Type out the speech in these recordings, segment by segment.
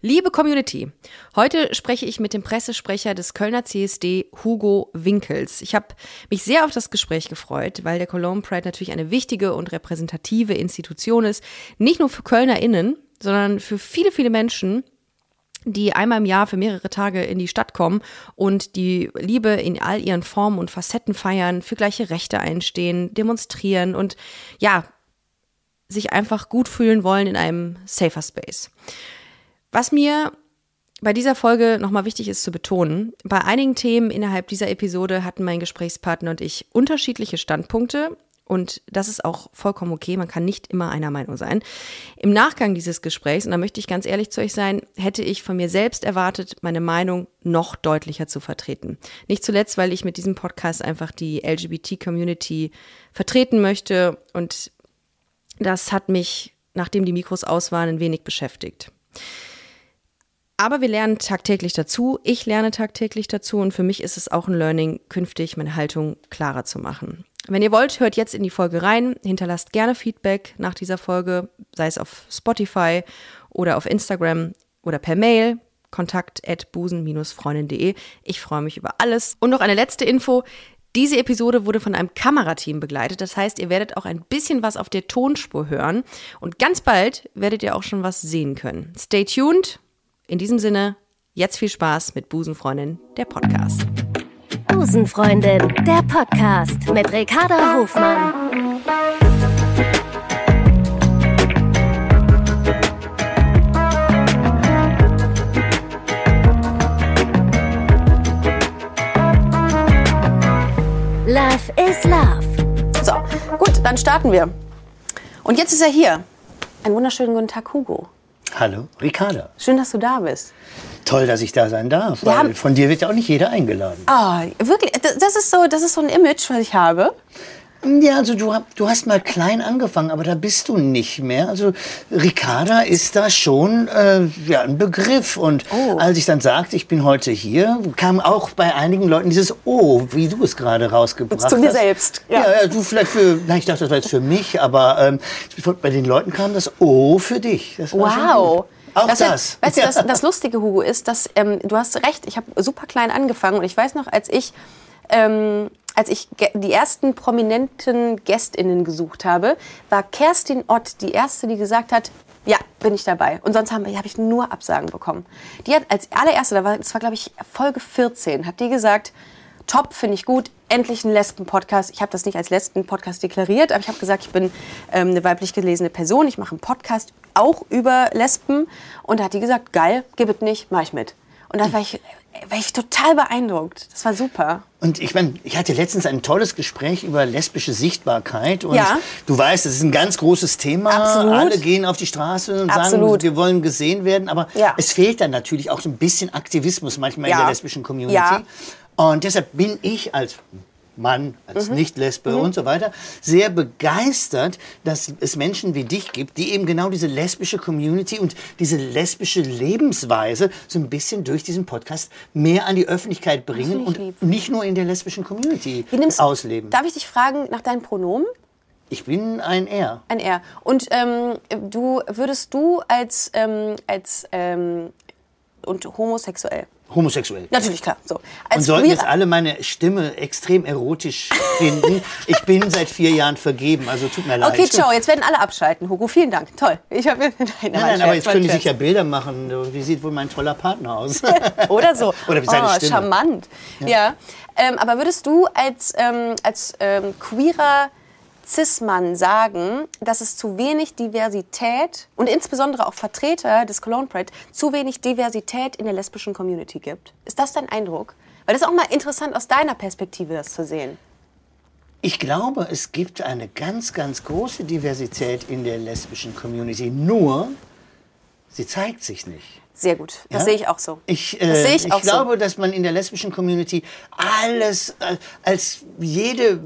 Liebe Community, heute spreche ich mit dem Pressesprecher des Kölner CSD, Hugo Winkels. Ich habe mich sehr auf das Gespräch gefreut, weil der Cologne Pride natürlich eine wichtige und repräsentative Institution ist, nicht nur für KölnerInnen, sondern für viele, viele Menschen, die einmal im Jahr für mehrere Tage in die Stadt kommen und die Liebe in all ihren Formen und Facetten feiern, für gleiche Rechte einstehen, demonstrieren und ja, sich einfach gut fühlen wollen in einem safer Space. Was mir bei dieser Folge nochmal wichtig ist zu betonen, bei einigen Themen innerhalb dieser Episode hatten mein Gesprächspartner und ich unterschiedliche Standpunkte und das ist auch vollkommen okay, man kann nicht immer einer Meinung sein. Im Nachgang dieses Gesprächs, und da möchte ich ganz ehrlich zu euch sein, hätte ich von mir selbst erwartet, meine Meinung noch deutlicher zu vertreten. Nicht zuletzt, weil ich mit diesem Podcast einfach die LGBT-Community vertreten möchte und das hat mich, nachdem die Mikros aus waren, ein wenig beschäftigt. Aber wir lernen tagtäglich dazu. Ich lerne tagtäglich dazu und für mich ist es auch ein Learning, künftig meine Haltung klarer zu machen. Wenn ihr wollt, hört jetzt in die Folge rein, hinterlasst gerne Feedback nach dieser Folge, sei es auf Spotify oder auf Instagram oder per Mail kontakt at busen-freundin.de. Ich freue mich über alles. Und noch eine letzte Info. Diese Episode wurde von einem Kamerateam begleitet. Das heißt, ihr werdet auch ein bisschen was auf der Tonspur hören. Und ganz bald werdet ihr auch schon was sehen können. Stay tuned. In diesem Sinne, jetzt viel Spaß mit Busenfreundin, der Podcast. Busenfreundin, der Podcast mit Ricarda Hofmann. Love is Love. So, gut, dann starten wir. Und jetzt ist er hier. Einen wunderschönen guten Tag, Hugo. Hallo, Ricarda. Schön, dass du da bist. Toll, dass ich da sein darf. Wir Weil haben- von dir wird ja auch nicht jeder eingeladen. Ah, wirklich, das ist so, das ist so ein Image, was ich habe. Ja, also du, du hast mal klein angefangen, aber da bist du nicht mehr. Also Ricarda ist da schon äh, ja, ein Begriff. Und Oh. als ich dann sagte, ich bin heute hier, kam auch bei einigen Leuten dieses Oh, wie du es gerade rausgebracht Zu mir hast. selbst, Ja. ja. ja, du vielleicht für, na, ich dachte, das war jetzt für mich, aber ähm, bei den Leuten kam das Oh für dich. Das Wow. Auch du, das. Weißt du, das, das Lustige, Hugo, ist, dass ähm, du hast recht, ich habe super klein angefangen und ich weiß noch, als ich, ähm, als ich die ersten prominenten GästInnen gesucht habe, war Kerstin Ott die erste, die gesagt hat, ja, bin ich dabei. Und sonst habe hab ich nur Absagen bekommen. Die hat als allererste, da war, das war glaube ich Folge 14, hat die gesagt, top, finde ich gut, endlich ein Lesben-Podcast. Ich habe das nicht als Lesben-Podcast deklariert, aber ich habe gesagt, ich bin ähm, eine weiblich gelesene Person, ich mache einen Podcast auch über Lesben. Und da hat die gesagt, geil, gib es nicht, mach ich mit. Und da war ich, war ich total beeindruckt. Das war super. Und ich meine, ich hatte letztens ein tolles Gespräch über lesbische Sichtbarkeit. Und Ja. du weißt, das ist ein ganz großes Thema. Absolut. Alle gehen auf die Straße und sagen, Absolut. wir wollen gesehen werden. Aber Ja. es fehlt dann natürlich auch so ein bisschen Aktivismus manchmal in Ja. der lesbischen Community. Ja. Und deshalb bin ich als Mann, als Mhm. Nicht-Lesbe und so weiter, sehr begeistert, dass es Menschen wie dich gibt, die eben genau diese lesbische Community und diese lesbische Lebensweise so ein bisschen durch diesen Podcast mehr an die Öffentlichkeit bringen und lieb. nicht nur in der lesbischen Community nimmst- ausleben. Darf ich dich fragen nach deinen Pronomen? Ich bin ein Er. Ein R. Und ähm, du würdest du als, ähm, als ähm, und homosexuell? Homosexuell. Natürlich, klar. So. Als Und sollten queer- jetzt alle meine Stimme extrem erotisch finden. Ich bin seit vier Jahren vergeben, also tut mir leid. Okay, ciao. Jetzt werden alle abschalten. Hugo, vielen Dank. Toll. Ich habe nein, Nein, nein, aber jetzt können die sich ja Bilder machen. Wie sieht wohl mein toller Partner aus? Oder so. Oder seine oh, Stimme. charmant. Ja. Ähm, aber würdest du als, ähm, als ähm, queerer Cis-Mann sagen, dass es zu wenig Diversität und insbesondere auch Vertreter des Cologne Pride zu wenig Diversität in der lesbischen Community gibt? Ist das dein Eindruck? Weil das ist auch mal interessant aus deiner Perspektive, das zu sehen. Ich glaube, es gibt eine ganz, ganz große Diversität in der lesbischen Community. Nur, sie zeigt sich nicht. Sehr gut. Das Ja? sehe ich auch so. Ich, äh, das ich, ich glaube, so. dass man in der lesbischen Community alles äh, als jede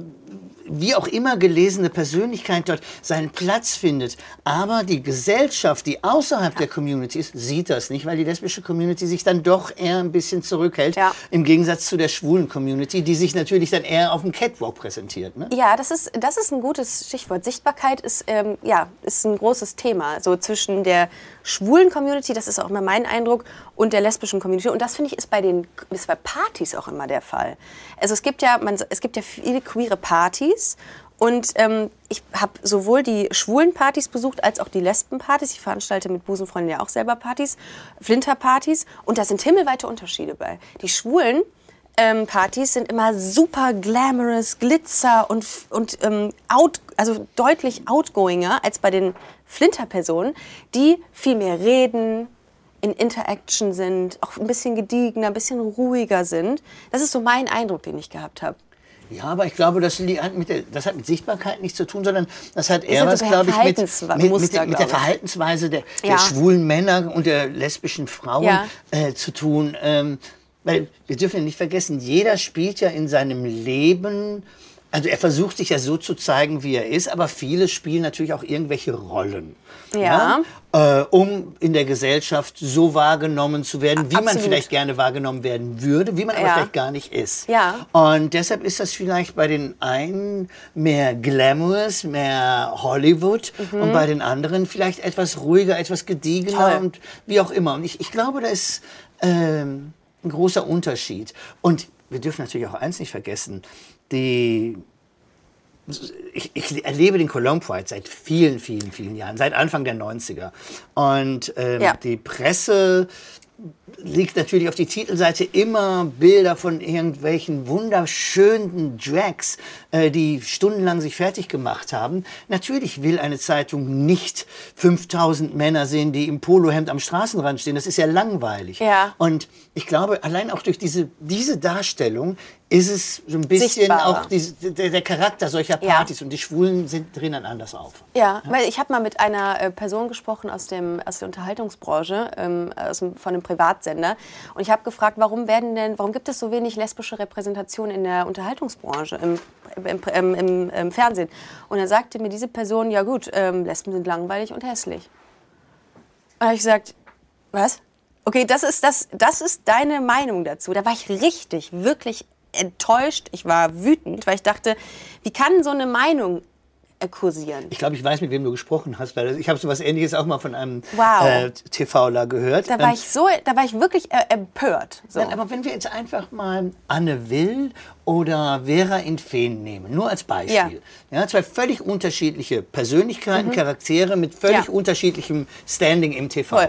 wie auch immer gelesene Persönlichkeit dort seinen Platz findet. Aber die Gesellschaft, die außerhalb der Community ist, sieht das nicht, weil die lesbische Community sich dann doch eher ein bisschen zurückhält, Ja. im Gegensatz zu der schwulen Community, die sich natürlich dann eher auf dem Catwalk präsentiert. Ne? Ja, das ist, das ist ein gutes Stichwort. Sichtbarkeit ist, ähm, ja, ist ein großes Thema. So zwischen der schwulen Community, das ist auch immer mein Eindruck, und der lesbischen Community. Und das finde ich ist bei den ist bei Partys auch immer der Fall. Also es gibt ja, man, es gibt ja viele queere Partys. Und ähm, ich habe sowohl die schwulen Partys besucht als auch die Lesbenpartys. Ich veranstalte mit Busenfreunden ja auch selber Partys, Flinterpartys. Und da sind himmelweite Unterschiede bei. Die schwulen ähm, Partys sind immer super glamorous, Glitzer und, und ähm, out, also deutlich outgoinger als bei den Flinter-Personen, die viel mehr reden, in Interaction sind, auch ein bisschen gediegener, ein bisschen ruhiger sind. Das ist so mein Eindruck, den ich gehabt habe. Ja, aber ich glaube, das, li- hat mit der, das hat mit Sichtbarkeit nichts zu tun, sondern das hat eher was, glaube ich, mit, mit, mit, der- mit der. Verhaltensweise der, der Ja. schwulen Männer und der lesbischen Frauen Ja. äh, zu tun. Ähm, weil wir dürfen ja nicht vergessen, jeder spielt ja in seinem Leben, also er versucht sich ja so zu zeigen, wie er ist, aber viele spielen natürlich auch irgendwelche Rollen. Ja. Äh, um in der Gesellschaft so wahrgenommen zu werden, wie man Absolut. vielleicht gerne wahrgenommen werden würde, wie man aber Ja. vielleicht gar nicht ist. Ja. Und deshalb ist das vielleicht bei den einen mehr glamorous, mehr Hollywood und bei den anderen vielleicht etwas ruhiger, etwas gediegener Toll. und wie auch immer. Und ich, ich glaube, da ist ähm, ein großer Unterschied. Und wir dürfen natürlich auch eins nicht vergessen, die ich, ich erlebe den Cologne Pride seit vielen, vielen, vielen Jahren, seit Anfang der 90er. Und ähm, Ja. die Presse liegt natürlich auf die Titelseite immer Bilder von irgendwelchen wunderschönen Drags, äh, die stundenlang sich fertig gemacht haben. Natürlich will eine Zeitung nicht 5000 Männer sehen, die im Polohemd am Straßenrand stehen. Das ist ja langweilig. Ja. Und ich glaube, allein auch durch diese, diese Darstellung ist es so ein bisschen Sichtbarer. auch diese, der, der Charakter solcher Ja. Partys. Und die Schwulen sind drinnen anders auf. Ja, weil ich habe mal mit einer äh, Person gesprochen aus, dem, aus der Unterhaltungsbranche, ähm, aus dem, von einem Privatsender. Und ich habe gefragt, warum werden denn, warum gibt es so wenig lesbische Repräsentation in der Unterhaltungsbranche, im, im, im, im, Fernsehen? Und dann sagte mir diese Person, ja gut, ähm, Lesben sind langweilig und hässlich. Und da habe ich gesagt, was? Okay, das ist, das, das ist deine Meinung dazu. Da war ich richtig, wirklich enttäuscht. Ich war wütend, weil ich dachte, wie kann so eine Meinung äh, kursieren? Ich glaube, ich weiß, mit wem du gesprochen hast, weil ich habe so was Ähnliches auch mal von einem Wow. äh, TVler gehört. Da war Ähm, ich so, da war ich wirklich äh, empört. So. Nein, aber wenn wir jetzt einfach mal Anne Will oder Vera in Feen nehmen, nur als Beispiel. Ja. zwei völlig unterschiedliche Persönlichkeiten, Charaktere mit völlig Mhm. Ja. unterschiedlichem Standing im TV.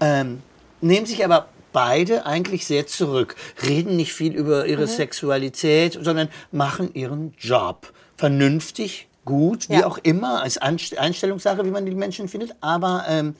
Ähm, nehmen sich aber beide eigentlich sehr zurück, reden nicht viel über Mhm. ihre Sexualität, sondern machen ihren Job vernünftig, gut, wie Ja. auch immer, als Anst- Einstellungssache, wie man die Menschen findet, aber ähm,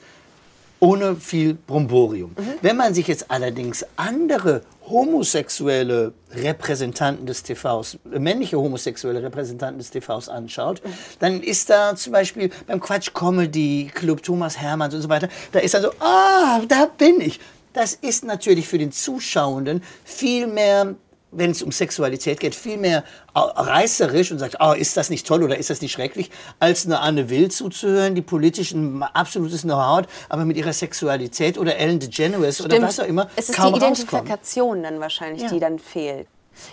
ohne viel Bromborium. Mhm. Wenn man sich jetzt allerdings andere homosexuelle Repräsentanten des TVs, äh, männliche homosexuelle Repräsentanten des TVs anschaut, Mhm. dann ist da zum Beispiel beim Quatsch Comedy Club Thomas Hermanns und so weiter, da ist er so, ah, da bin ich. Das ist natürlich für den Zuschauenden viel mehr wenn es um Sexualität geht, viel mehr au- reißerisch und sagt, oh, ist das nicht toll oder ist das nicht schrecklich, als eine Anne Will zuzuhören, die politisch ein absolutes Know-how hat, aber mit ihrer Sexualität oder Ellen DeGeneres oder was auch immer Es ist kaum die. Identifikation dann wahrscheinlich, Ja. die dann fehlt.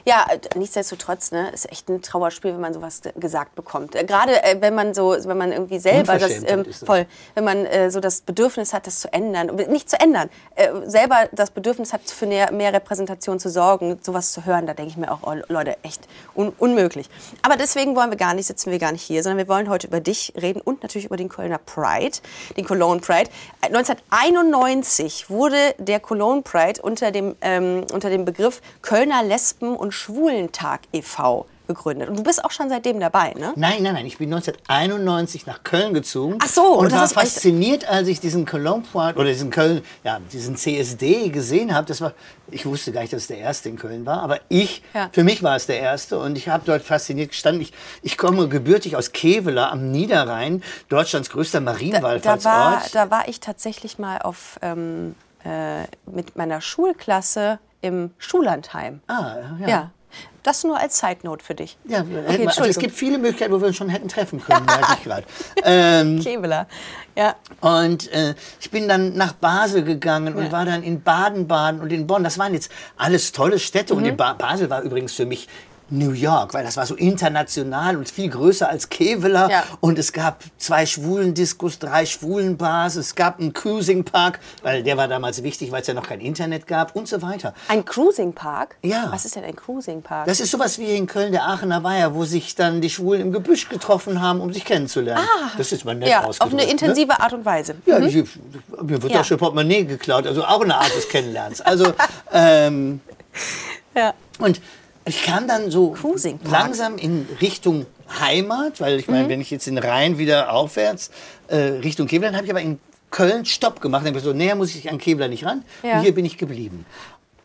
Ja, äh, nichtsdestotrotz, ne, ist echt ein Trauerspiel, wenn man sowas ge- gesagt bekommt. Äh, Gerade äh, wenn man so, wenn man irgendwie selber das, ähm, voll, wenn man äh, so das Bedürfnis hat, das zu ändern, nicht zu ändern, äh, selber das Bedürfnis hat, für mehr, mehr Repräsentation zu sorgen, sowas zu hören, da denke ich mir auch, oh, Leute, echt un unmöglich. Aber deswegen wollen wir gar nicht, sitzen wir gar nicht hier, sondern wir wollen heute über dich reden und natürlich über den Kölner Pride, den Cologne Pride. Äh, 1991 wurde der Cologne Pride unter dem, ähm, unter dem Begriff Kölner Lesben- und Schwulentag e.V. gegründet. Und du bist auch schon seitdem dabei, ne? Nein, nein, nein, ich bin 1991 nach Köln gezogen Ach so, und war fasziniert, als ich diesen Cologne oder diesen Köln, ja, diesen CSD gesehen habe. Das war, ich wusste gar nicht, dass es der erste in Köln war, aber ich, Ja. für mich war es der erste und ich habe dort fasziniert gestanden. Ich, ich komme gebürtig aus Kevela am Niederrhein, Deutschlands größter Da, Marienwallfahrtsort. da, war, da war ich tatsächlich mal auf, ähm, äh, mit meiner Schulklasse im Schullandheim. ah, ja. Ja. Das nur als Note für dich. Ja, Okay, also es gibt viele Möglichkeiten, wo wir uns schon hätten treffen können, merke ich gerade. Ähm, Keveler. Ja. Und äh, ich bin dann nach Basel gegangen und Ja. war dann in Baden-Baden und in Bonn. Das waren jetzt alles tolle Städte. Mhm. Und in ba Basel war übrigens für mich New York, weil das war so international und viel größer als Keveler. Ja. Und es gab zwei schwulen Discos, drei schwulen Bars. Es gab einen Cruising Park, weil der war damals wichtig, weil es ja noch kein Internet gab und so weiter. Ein Cruising Park? Ja. Was ist denn ein Cruising Park? Das ist sowas wie in Köln der Aachener Weiher, wo sich dann die Schwulen im Gebüsch getroffen haben, um sich kennenzulernen. das ist mal nett Ah. ja, auf eine ne? intensive Art und Weise. Ja, ich, mir wird Ja. auch schon Portemonnaie geklaut, also auch eine Art des Kennenlernens. Also, ähm, Ja. und ich kam dann so langsam in Richtung Heimat, weil ich Mhm. meine, wenn ich jetzt den Rhein wieder aufwärts äh, Richtung Kevlar, dann habe ich aber in Köln Stopp gemacht. Dann ich so, näher muss ich an Kevlar nicht ran. Ja. Und hier bin ich geblieben.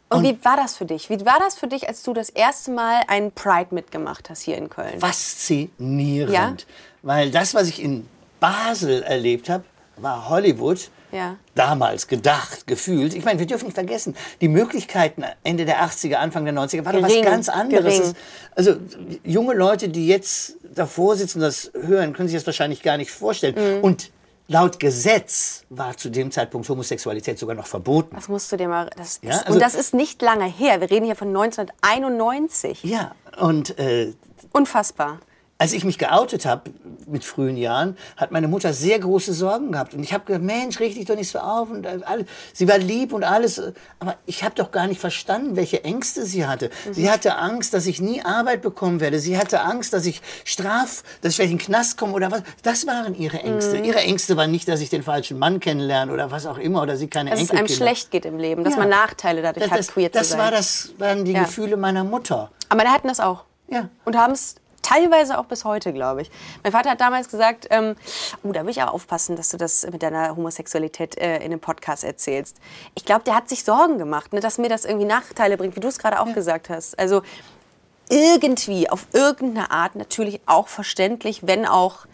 Und, wie war das für dich? Wie war das für dich, als du das erste Mal einen Pride mitgemacht hast hier in Köln? Faszinierend. Ja? Weil das, was ich in Basel erlebt habe, war Hollywood. Ja. Damals gedacht, gefühlt. Ich meine, wir dürfen nicht vergessen, die Möglichkeiten Ende der 80er, Anfang der 90er war doch was Gering, ganz anderes. gering. Also junge Leute, die jetzt davor sitzen, das hören, können sich das wahrscheinlich gar nicht vorstellen. Mhm. Und laut Gesetz war zu dem Zeitpunkt Homosexualität sogar noch verboten. Das musst du dir mal. Das Ja, ist, also- und das ist nicht lange her. Wir reden hier von 1991. Ja, und äh, Unfassbar. Als ich mich geoutet habe mit frühen Jahren, hat meine Mutter sehr große Sorgen gehabt. Und ich habe gedacht, Mensch, reg dich doch nicht so auf. Und alles. Sie war lieb und alles. Aber ich habe doch gar nicht verstanden, welche Ängste sie hatte. Sie hatte Angst, dass ich nie Arbeit bekommen werde. Sie hatte Angst, dass ich straf, dass ich vielleicht in den Knast komme oder was. Das waren ihre Ängste. Ihre Ängste waren nicht, dass ich den falschen Mann kennenlerne oder was auch immer. Oder sie keine Dass es einem schlecht geht im Leben, dass Ja. man Nachteile dadurch das, hat, das, queer das zu sein. war das waren die Ja. Gefühle meiner Mutter. Aber meine hatten das auch. Ja. Und haben es teilweise auch bis heute, glaube ich. Mein Vater hat damals gesagt, ähm, uh, da will ich aber aufpassen, dass du das mit deiner Homosexualität äh, in einem Podcast erzählst. Ich glaube, der hat sich Sorgen gemacht, ne, dass mir das irgendwie Nachteile bringt, wie du es gerade auch gesagt hast. Also irgendwie, auf irgendeine Art natürlich auch verständlich, wenn auch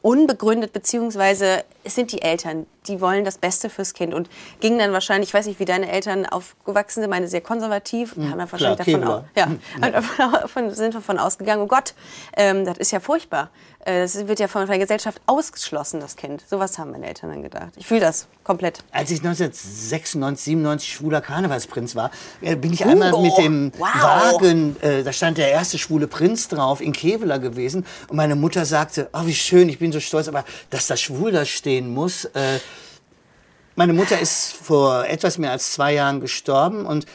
unbegründet, beziehungsweise es sind die Eltern, die wollen das Beste fürs Kind und gingen dann wahrscheinlich, ich weiß nicht, wie deine Eltern aufgewachsen sind, meine sehr konservativ, haben dann wahrscheinlich klar, davon, au- Kevlar. ja, haben davon, sind davon ausgegangen, oh Gott, ähm, das ist ja furchtbar. Äh, Das wird ja von der Gesellschaft ausgeschlossen, das Kind. Sowas haben meine Eltern dann gedacht. Ich fühle das komplett. Als ich 1996, 97 schwuler Karnevalsprinz war, äh, bin ich einmal Hugo, mit dem wow. Wagen, äh, da stand der erste schwule Prinz drauf, in Kevela gewesen. Und meine Mutter sagte, oh wie schön, ich bin so stolz, aber dass das schwul da stehen muss. Äh, meine Mutter ist vor etwas mehr als zwei Jahren gestorben und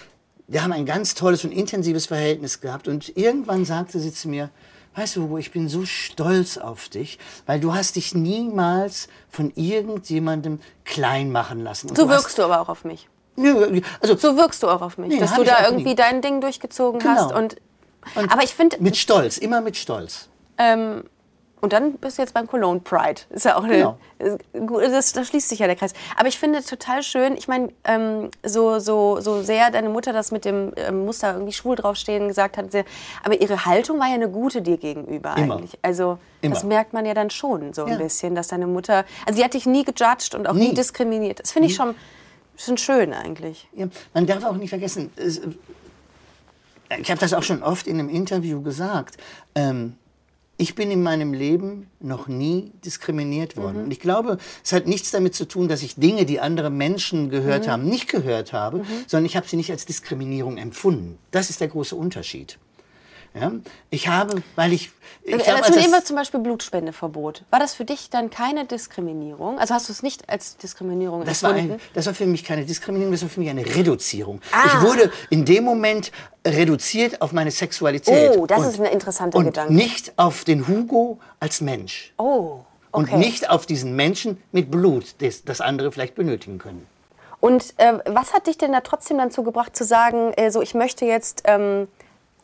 wir haben ein ganz tolles und intensives Verhältnis gehabt. Und irgendwann sagte sie zu mir, weißt du, Hugo, ich bin so stolz auf dich, weil du hast dich niemals von irgendjemandem klein machen lassen. Und So du wirkst du aber auch auf mich. Nö, Also So wirkst du auch auf mich, Nee, dass du da irgendwie nie. dein Ding durchgezogen Genau. hast. Und, aber ich finde, mit Stolz, immer mit Stolz. Ähm, und dann bist du jetzt beim Cologne Pride. Ist ja auch eine, Genau. das, da schließt sich ja der Kreis. Aber ich finde total schön, ich meine, ähm, so, so, so sehr deine Mutter das mit dem ähm, Muster irgendwie schwul draufstehen gesagt hat, aber ihre Haltung war ja eine gute dir gegenüber Immer. eigentlich. Also Immer. das merkt man ja dann schon so ein Ja. bisschen, dass deine Mutter, also sie hat dich nie gejudged und auch nie, Nie. diskriminiert. Das finde ich schon, schon schön eigentlich. Ja, man darf auch nicht vergessen, es, ich habe das auch schon oft in einem Interview gesagt, ähm, ich bin in meinem Leben noch nie diskriminiert worden. Und ich glaube, es hat nichts damit zu tun, dass ich Dinge, die andere Menschen gehört haben, nicht gehört habe, sondern ich habe sie nicht als Diskriminierung empfunden. Das ist der große Unterschied. Ja? Ich habe, weil ich... ich Also, glaube, also als nehmen wir zum Beispiel Blutspendeverbot. War das für dich dann keine Diskriminierung? Also hast du es nicht als Diskriminierung Das war, empfunden? ein, das war für mich keine Diskriminierung, das war für mich eine Reduzierung. Ah. Ich wurde in dem Moment reduziert auf meine Sexualität. Oh, das und, ist ein interessanter und Gedanke. nicht auf den Hugo als Mensch. Oh, okay. Und nicht auf diesen Menschen mit Blut, das, das andere vielleicht benötigen können. Und äh, was hat dich denn da trotzdem dazu gebracht zu sagen, äh, so ich möchte jetzt ähm,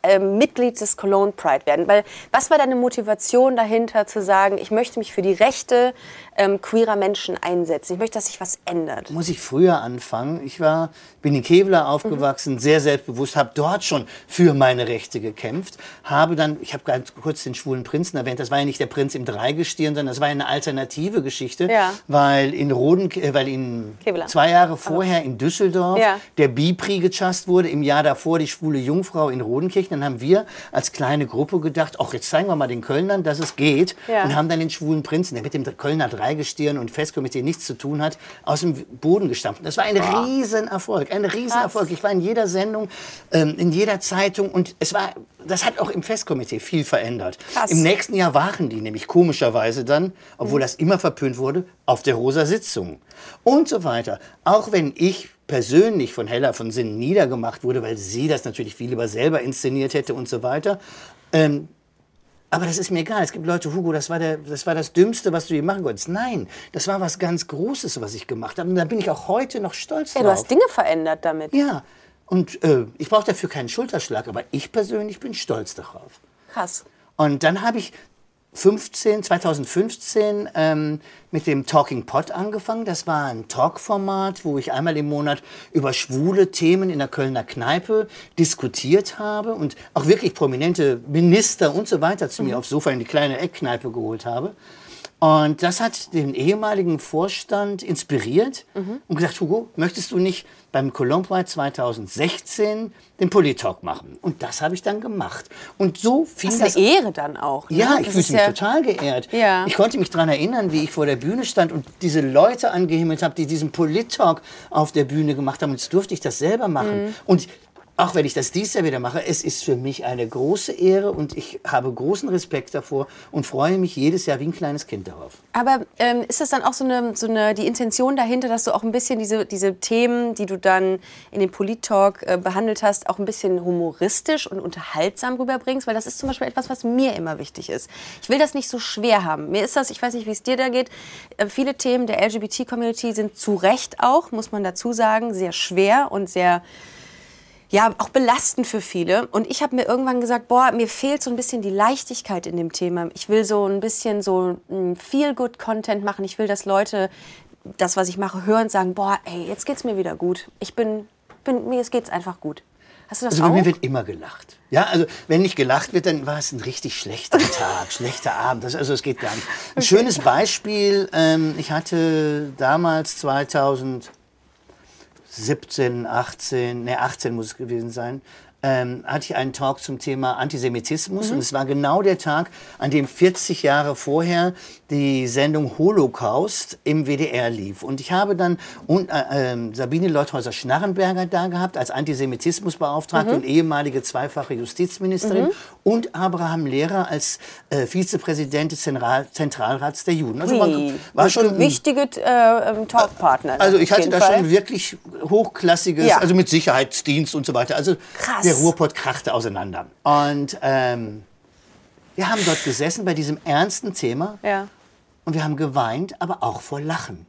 ähm, Mitglied des Cologne Pride werden? Weil was war deine Motivation dahinter zu sagen, ich möchte mich für die Rechte ähm, queerer Menschen einsetzen. Ich möchte, dass sich was ändert. muss ich früher anfangen. Ich war, bin in Kevlar aufgewachsen, sehr selbstbewusst, habe dort schon für meine Rechte gekämpft, habe dann, ich habe ganz kurz den schwulen Prinzen erwähnt, das war ja nicht der Prinz im Dreigestirn, sondern das war eine alternative Geschichte, Ja. weil in Roden, äh, weil in Kevlar. zwei Jahre vorher in Düsseldorf Ja. der Bipri gechast wurde, im Jahr davor die schwule Jungfrau in Rodenkirchen. Dann haben wir als kleine Gruppe gedacht, ach, jetzt zeigen wir mal den Kölnern, dass es geht Ja. und haben dann den schwulen Prinzen, der mit dem Kölner Dreigestirn und Festkomitee nichts zu tun hat, aus dem Boden gestampft. Das war ein Riesenerfolg, ein Riesenerfolg. Ich war in jeder Sendung, ähm, in jeder Zeitung und es war, das hat auch im Festkomitee viel verändert. Krass. Im nächsten Jahr waren die nämlich komischerweise dann, obwohl Mhm. das immer verpönt wurde, auf der Rosa Sitzung und so weiter. Auch wenn ich persönlich von Hella von Sinnen niedergemacht wurde, weil sie das natürlich viel lieber selber inszeniert hätte und so weiter. Ähm, aber das ist mir egal. Es gibt Leute, Hugo, das war, der, das war das Dümmste, was du je machen konntest. Nein, das war was ganz Großes, was ich gemacht habe. Und da bin ich auch heute noch stolz Ja, drauf. du hast Dinge verändert damit. Ja, und äh, ich brauche dafür keinen Schulterschlag, aber ich persönlich bin stolz darauf. Krass. Und dann habe ich 15, 2015 ähm, mit dem Talking Pot angefangen. Das war ein Talkformat, wo ich einmal im Monat über schwule Themen in der Kölner Kneipe diskutiert habe und auch wirklich prominente Minister und so weiter zu mir aufs Sofa in die kleine Eckkneipe geholt habe. Und das hat den ehemaligen Vorstand inspiriert und gesagt, Hugo, möchtest du nicht beim Pride 2016 den Politalk machen? Und das habe ich dann gemacht. Und so fing Das das eine Ehre dann auch. Ne? ja, ich fühlte mich ja- total geehrt. Ja. Ich konnte mich daran erinnern, wie ich vor der Bühne stand und diese Leute angehimmelt habe, die diesen Polit-Talk auf der Bühne gemacht haben. Und jetzt durfte ich das selber machen. Mhm. Und auch wenn ich das dies Jahr wieder mache, es ist für mich eine große Ehre und ich habe großen Respekt davor und freue mich jedes Jahr wie ein kleines Kind darauf. Aber ähm, ist das dann auch so eine, so eine, die Intention dahinter, dass du auch ein bisschen diese, diese Themen, die du dann in dem Polit-Talk äh, behandelt hast, auch ein bisschen humoristisch und unterhaltsam rüberbringst? Weil das ist zum Beispiel etwas, was mir immer wichtig ist. Ich will das nicht so schwer haben. Mir ist das, ich weiß nicht, wie es dir da geht, äh, viele Themen der LGBT-Community sind zu Recht auch, muss man dazu sagen, sehr schwer und sehr ja, auch belastend für viele. Und ich habe mir irgendwann gesagt, boah, mir fehlt so ein bisschen die Leichtigkeit in dem Thema. Ich will so ein bisschen so ein Feel-Good-Content machen. Ich will, dass Leute das, was ich mache, hören und sagen, boah, ey, jetzt geht's mir wieder gut. Ich bin, bin mir geht's einfach gut. Hast du das Also bei auch? mir wird immer gelacht. Ja, also wenn nicht gelacht wird, dann war es ein richtig schlechter Tag, schlechter Abend. Das, also es geht gar nicht. Ein schönes Beispiel, ähm, ich hatte damals 2017, 18, ne 18 muss es gewesen sein, ähm, hatte ich einen Talk zum Thema Antisemitismus und es war genau der Tag, an dem 40 Jahre vorher die Sendung Holocaust im WDR lief. Und ich habe dann und, äh, ähm, Sabine Leuthäuser-Schnarrenberger da gehabt als Antisemitismusbeauftragte und ehemalige zweifache Justizministerin und Abraham Lehrer als äh, Vizepräsident des Zentral Zentralrats der Juden. Also man, war schon ein- wichtige äh, ähm, Talkpartner. also ich hatte da Fall. schon wirklich hochklassiges, Ja. also mit Sicherheitsdienst und so weiter. Also Krass. der Ruhrpott krachte auseinander. Und ähm, wir haben dort gesessen bei diesem ernsten Thema Ja. Und wir haben geweint, aber auch vor Lachen.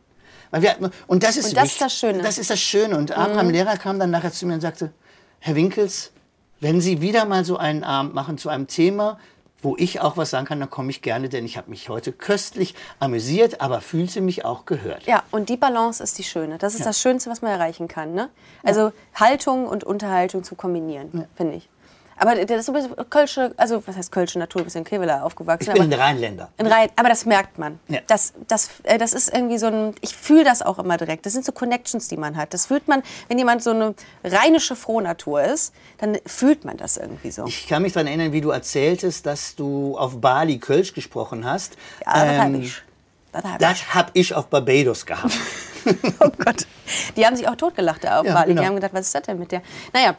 Weil wir, und das ist Und das ist das Schöne. Mhm. Das ist das Schöne. Und Abraham Lehrer kam dann nachher zu mir und sagte, Herr Winkels, wenn Sie wieder mal so einen Abend machen zu einem Thema, wo ich auch was sagen kann, dann komme ich gerne, denn ich habe mich heute köstlich amüsiert, aber fühlte mich auch gehört. Ja, und die Balance ist die schöne. Das ist das Schönste, was man erreichen kann. Ne? Also Haltung und Unterhaltung zu kombinieren, finde ich. Aber das ist so ein bisschen Kölsche, also was heißt Kölsche Natur, ein bisschen Kevela aufgewachsen. Ich bin aber ein Rheinländer. in Rhein, aber das merkt man. Ja. Das, das, äh, das ist irgendwie so ein, ich fühle das auch immer direkt. Das sind so Connections, die man hat. Das fühlt man, wenn jemand so eine rheinische Frohnatur ist, dann fühlt man das irgendwie so. Ich kann mich daran erinnern, wie du erzähltest, dass du auf Bali Kölsch gesprochen hast. ja, das hab Ähm, ich. Das hab ich. Habe ich auf Barbados gehabt. Oh Gott. Die haben sich auch totgelacht da auf Ja, Bali. genau. Die haben gedacht, was ist das denn mit der? Naja.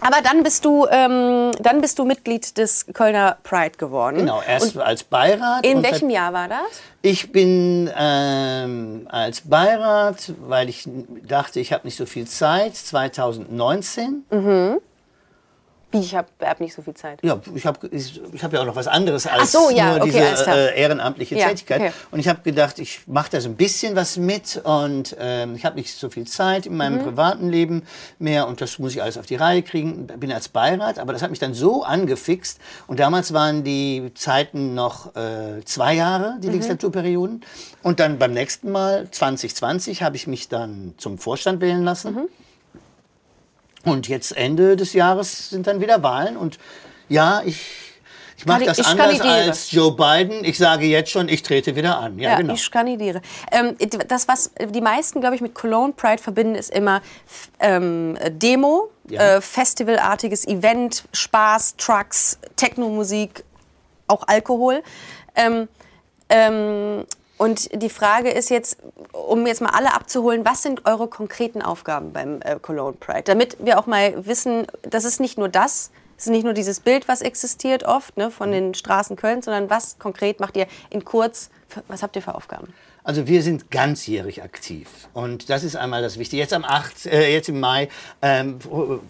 Aber dann bist du, ähm, dann bist du Mitglied des Kölner Pride geworden. Genau, erst als Beirat. In und welchem Jahr war das? Ich bin ähm, als Beirat, weil ich dachte, ich habe nicht so viel Zeit, 2019. Wie, ich habe hab nicht so viel Zeit. Ja, ich habe ich, ich hab ja auch noch was anderes als so, ja, nur okay, diese äh, ehrenamtliche Ja, Tätigkeit. okay. Und ich habe gedacht, ich mache da so ein bisschen was mit und ähm, ich habe nicht so viel Zeit in Mhm. meinem privaten Leben mehr und das muss ich alles auf die Reihe kriegen. Bin als Beirat, aber das hat mich dann so angefixt und damals waren die Zeiten noch äh, zwei Jahre, Mhm. die Legislaturperioden. Und dann beim nächsten Mal, 2020, habe ich mich dann zum Vorstand wählen lassen. Mhm. Und jetzt Ende des Jahres sind dann wieder Wahlen. Und ja, ich, ich mache das ich anders als Joe Biden. Ich sage jetzt schon, ich trete wieder an. Ja, Ja, genau. ich kandidiere. Ähm, das, was die meisten, glaube ich, mit Cologne Pride verbinden, ist immer ähm, Demo, Ja. äh, festivalartiges Event, Spaß, Trucks, Technomusik, auch Alkohol. Ähm, ähm, und die Frage ist jetzt, um jetzt mal alle abzuholen, was sind eure konkreten Aufgaben beim äh, Cologne Pride? Damit wir auch mal wissen, das ist nicht nur das, es ist nicht nur dieses Bild, was existiert oft ne, von den Straßen Kölns, sondern was konkret macht ihr in kurz, was habt ihr für Aufgaben? Also wir sind ganzjährig aktiv und das ist einmal das Wichtige. Jetzt am 8., äh, jetzt im Mai ähm,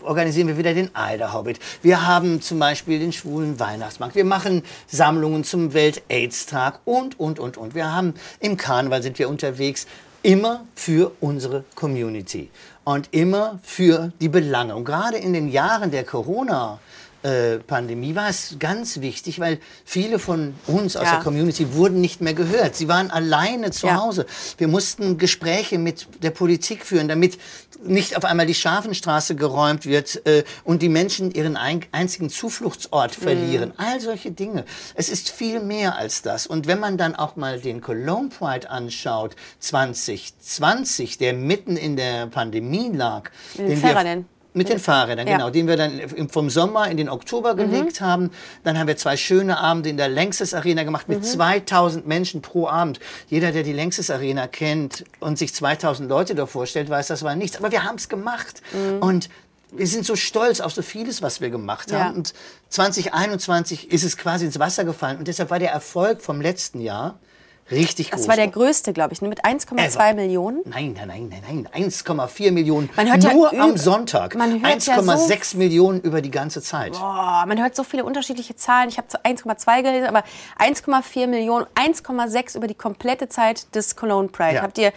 organisieren wir wieder den Eider Hobbit. Wir haben zum Beispiel den schwulen Weihnachtsmarkt. Wir machen Sammlungen zum Welt-AIDS-Tag und, und, und, und. Wir haben im Karneval sind wir unterwegs. Immer für unsere Community und immer für die Belange. Und gerade in den Jahren der Corona- äh, Pandemie war es ganz wichtig, weil viele von uns aus Ja. der Community wurden nicht mehr gehört. Sie waren alleine zu Ja. Hause. Wir mussten Gespräche mit der Politik führen, damit nicht auf einmal die Scharfenstraße geräumt wird äh, und die Menschen ihren ein, einzigen Zufluchtsort verlieren. All solche Dinge. Es ist viel mehr als das. Und wenn man dann auch mal den Cologne Pride anschaut, 2020, der mitten in der Pandemie lag, den den wir-. Mit den Fahrrädern, Ja. genau, den wir dann vom Sommer in den Oktober gelegt haben. Dann haben wir zwei schöne Abende in der Längstes Arena gemacht mit 2000 Menschen pro Abend. Jeder, der die Längstes Arena kennt und sich 2000 Leute da vorstellt, weiß, das war nichts. Aber wir haben es gemacht. Und wir sind so stolz auf so vieles, was wir gemacht Ja. haben. Und 2021 ist es quasi ins Wasser gefallen. Und deshalb war der Erfolg vom letzten Jahr richtig groß. Das war der größte, glaube ich, ne, mit 1,2 Ever. Millionen. Nein, nein, nein, nein, nein. 1,4 Millionen. Man hört ja Nur am üb- Sonntag. man hört ja so- 1,6 Millionen über die ganze Zeit. Boah, man hört so viele unterschiedliche Zahlen. Ich habe zu 1,2 gelesen, aber 1,4 Millionen, 1,6 über die komplette Zeit des Cologne Pride. Ja. Habt ihr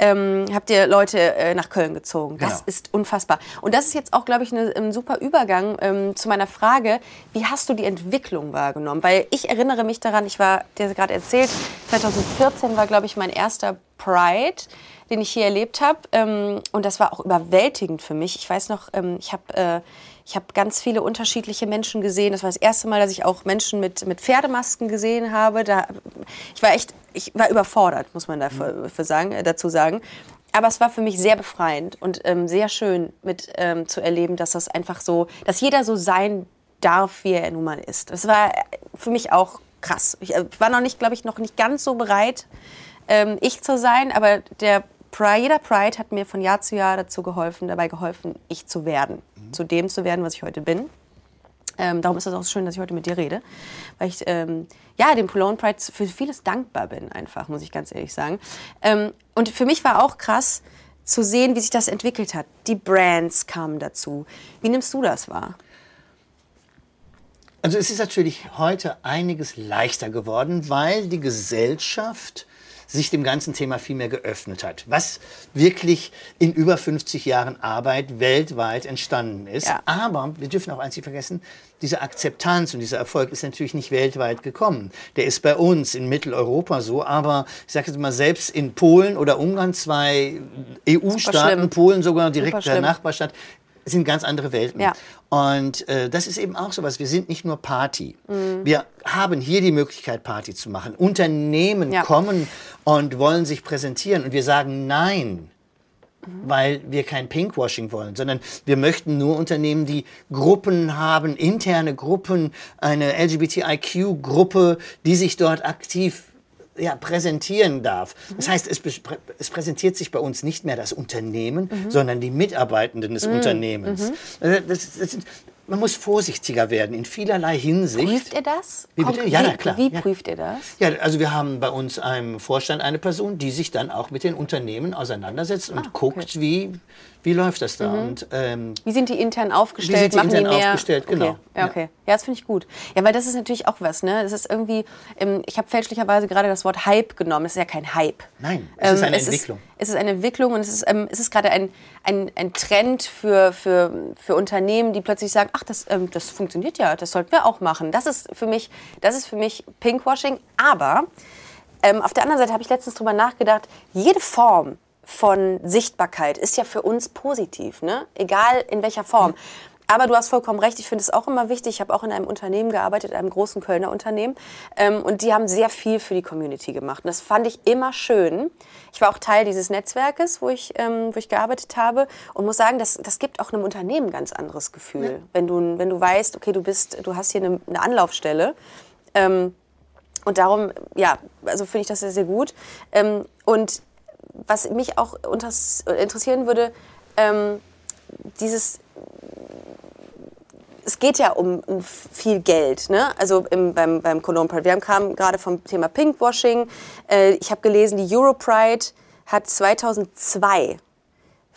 ähm, habt ihr Leute äh, nach Köln gezogen? Das Genau. ist unfassbar. Und das ist jetzt auch, glaube ich, eine, ein super Übergang ähm, zu meiner Frage: Wie hast du die Entwicklung wahrgenommen? Weil ich erinnere mich daran, ich war, dir gerade erzählt, 2014 war, glaube ich, mein erster Pride den ich hier erlebt habe. Ähm, und das war auch überwältigend für mich. Ich weiß noch, ähm, ich habe äh, ich hab ganz viele unterschiedliche Menschen gesehen. Das war das erste Mal, dass ich auch Menschen mit, mit Pferdemasken gesehen habe. Da, ich war echt, ich war überfordert, muss man dafür, für sagen, äh, dazu sagen. Aber es war für mich sehr befreiend und ähm, sehr schön mit ähm, zu erleben, dass das einfach so, dass jeder so sein darf, wie er nun mal ist. Das war für mich auch krass. Ich äh, war noch nicht, glaube ich, noch nicht ganz so bereit, ähm, ich zu sein, aber der Pride, jeder Pride hat mir von Jahr zu Jahr dazu geholfen, dabei geholfen, ich zu werden, zu dem zu werden, was ich heute bin. Ähm, darum ist es auch schön, dass ich heute mit dir rede, weil ich ähm, ja dem Cologne Pride für vieles dankbar bin, einfach muss ich ganz ehrlich sagen. Ähm, und für mich war auch krass zu sehen, wie sich das entwickelt hat. Die Brands kamen dazu. Wie nimmst du das wahr? Also es ist natürlich heute einiges leichter geworden, weil die Gesellschaft sich dem ganzen Thema viel mehr geöffnet hat, was wirklich in über 50 Jahren Arbeit weltweit entstanden ist. Ja. Aber wir dürfen auch eins nicht vergessen, diese Akzeptanz und dieser Erfolg ist natürlich nicht weltweit gekommen. Der ist bei uns in Mitteleuropa so, aber ich sage jetzt mal, selbst in Polen oder Ungarn, zwei EU-Staaten, schlimm. Polen sogar direkt der schlimm. Nachbarstaat, sind ganz andere Welten. Ja. Und äh, das ist eben auch sowas. Wir sind nicht nur Party. Mhm. Wir haben hier die Möglichkeit, Party zu machen. Unternehmen Ja. kommen und wollen sich präsentieren. Und wir sagen Nein, Mhm. weil wir kein Pinkwashing wollen, sondern wir möchten nur Unternehmen, die Gruppen haben, interne Gruppen, eine LGBTIQ-Gruppe, die sich dort aktiv ja, präsentieren darf. Das heißt, es, es präsentiert sich bei uns nicht mehr das Unternehmen, sondern die Mitarbeitenden des Unternehmens. Äh, Das, das, sind- man muss vorsichtiger werden in vielerlei Hinsicht. Prüft ihr das? Wie bitte? Ja, wie, na klar, Wie ja. prüft ihr das? Ja, also wir haben bei uns im Vorstand eine Person, die sich dann auch mit den Unternehmen auseinandersetzt und Ah, guckt, wie, wie läuft das da. Und ähm, Wie sind die intern aufgestellt? Wie sind die Machen intern die mehr? aufgestellt? Genau. Okay. Ja, Ja. okay. Ja, das finde ich gut. Ja, weil das ist natürlich auch was, ne? Das ist irgendwie, ähm, ich habe fälschlicherweise gerade das Wort Hype genommen. Es ist ja kein Hype. Nein, es ist eine Entwicklung. es ist eine Entwicklung und es ist, ähm, es ist gerade ein, ein, ein Trend für, für, für Unternehmen, die plötzlich sagen, ach, das, ähm, das funktioniert ja, das sollten wir auch machen. Das ist für mich, das ist für mich Pinkwashing. Aber ähm, auf der anderen Seite habe ich letztens drüber nachgedacht, jede Form von Sichtbarkeit ist ja für uns positiv, ne? egal in welcher Form. Aber du hast vollkommen recht, ich finde es auch immer wichtig. Ich habe auch in einem Unternehmen gearbeitet, einem großen Kölner Unternehmen. Ähm, und die haben sehr viel für die Community gemacht. Und das fand ich immer schön. Ich war auch Teil dieses Netzwerkes, wo ich, ähm, wo ich gearbeitet habe. Und muss sagen, das, das gibt auch einem Unternehmen ein ganz anderes Gefühl. Wenn, du, wenn du weißt, okay, du, bist, du hast hier eine, eine Anlaufstelle. Ähm, und darum, ja, also finde ich das sehr, sehr gut. Ähm, und was mich auch interessieren würde, ähm, dieses, es geht ja um, um viel Geld, ne? Also im, beim, beim Cologne Pride. Wir haben kamen gerade vom Thema Pinkwashing. Äh, ich habe gelesen, die Europride hat 2002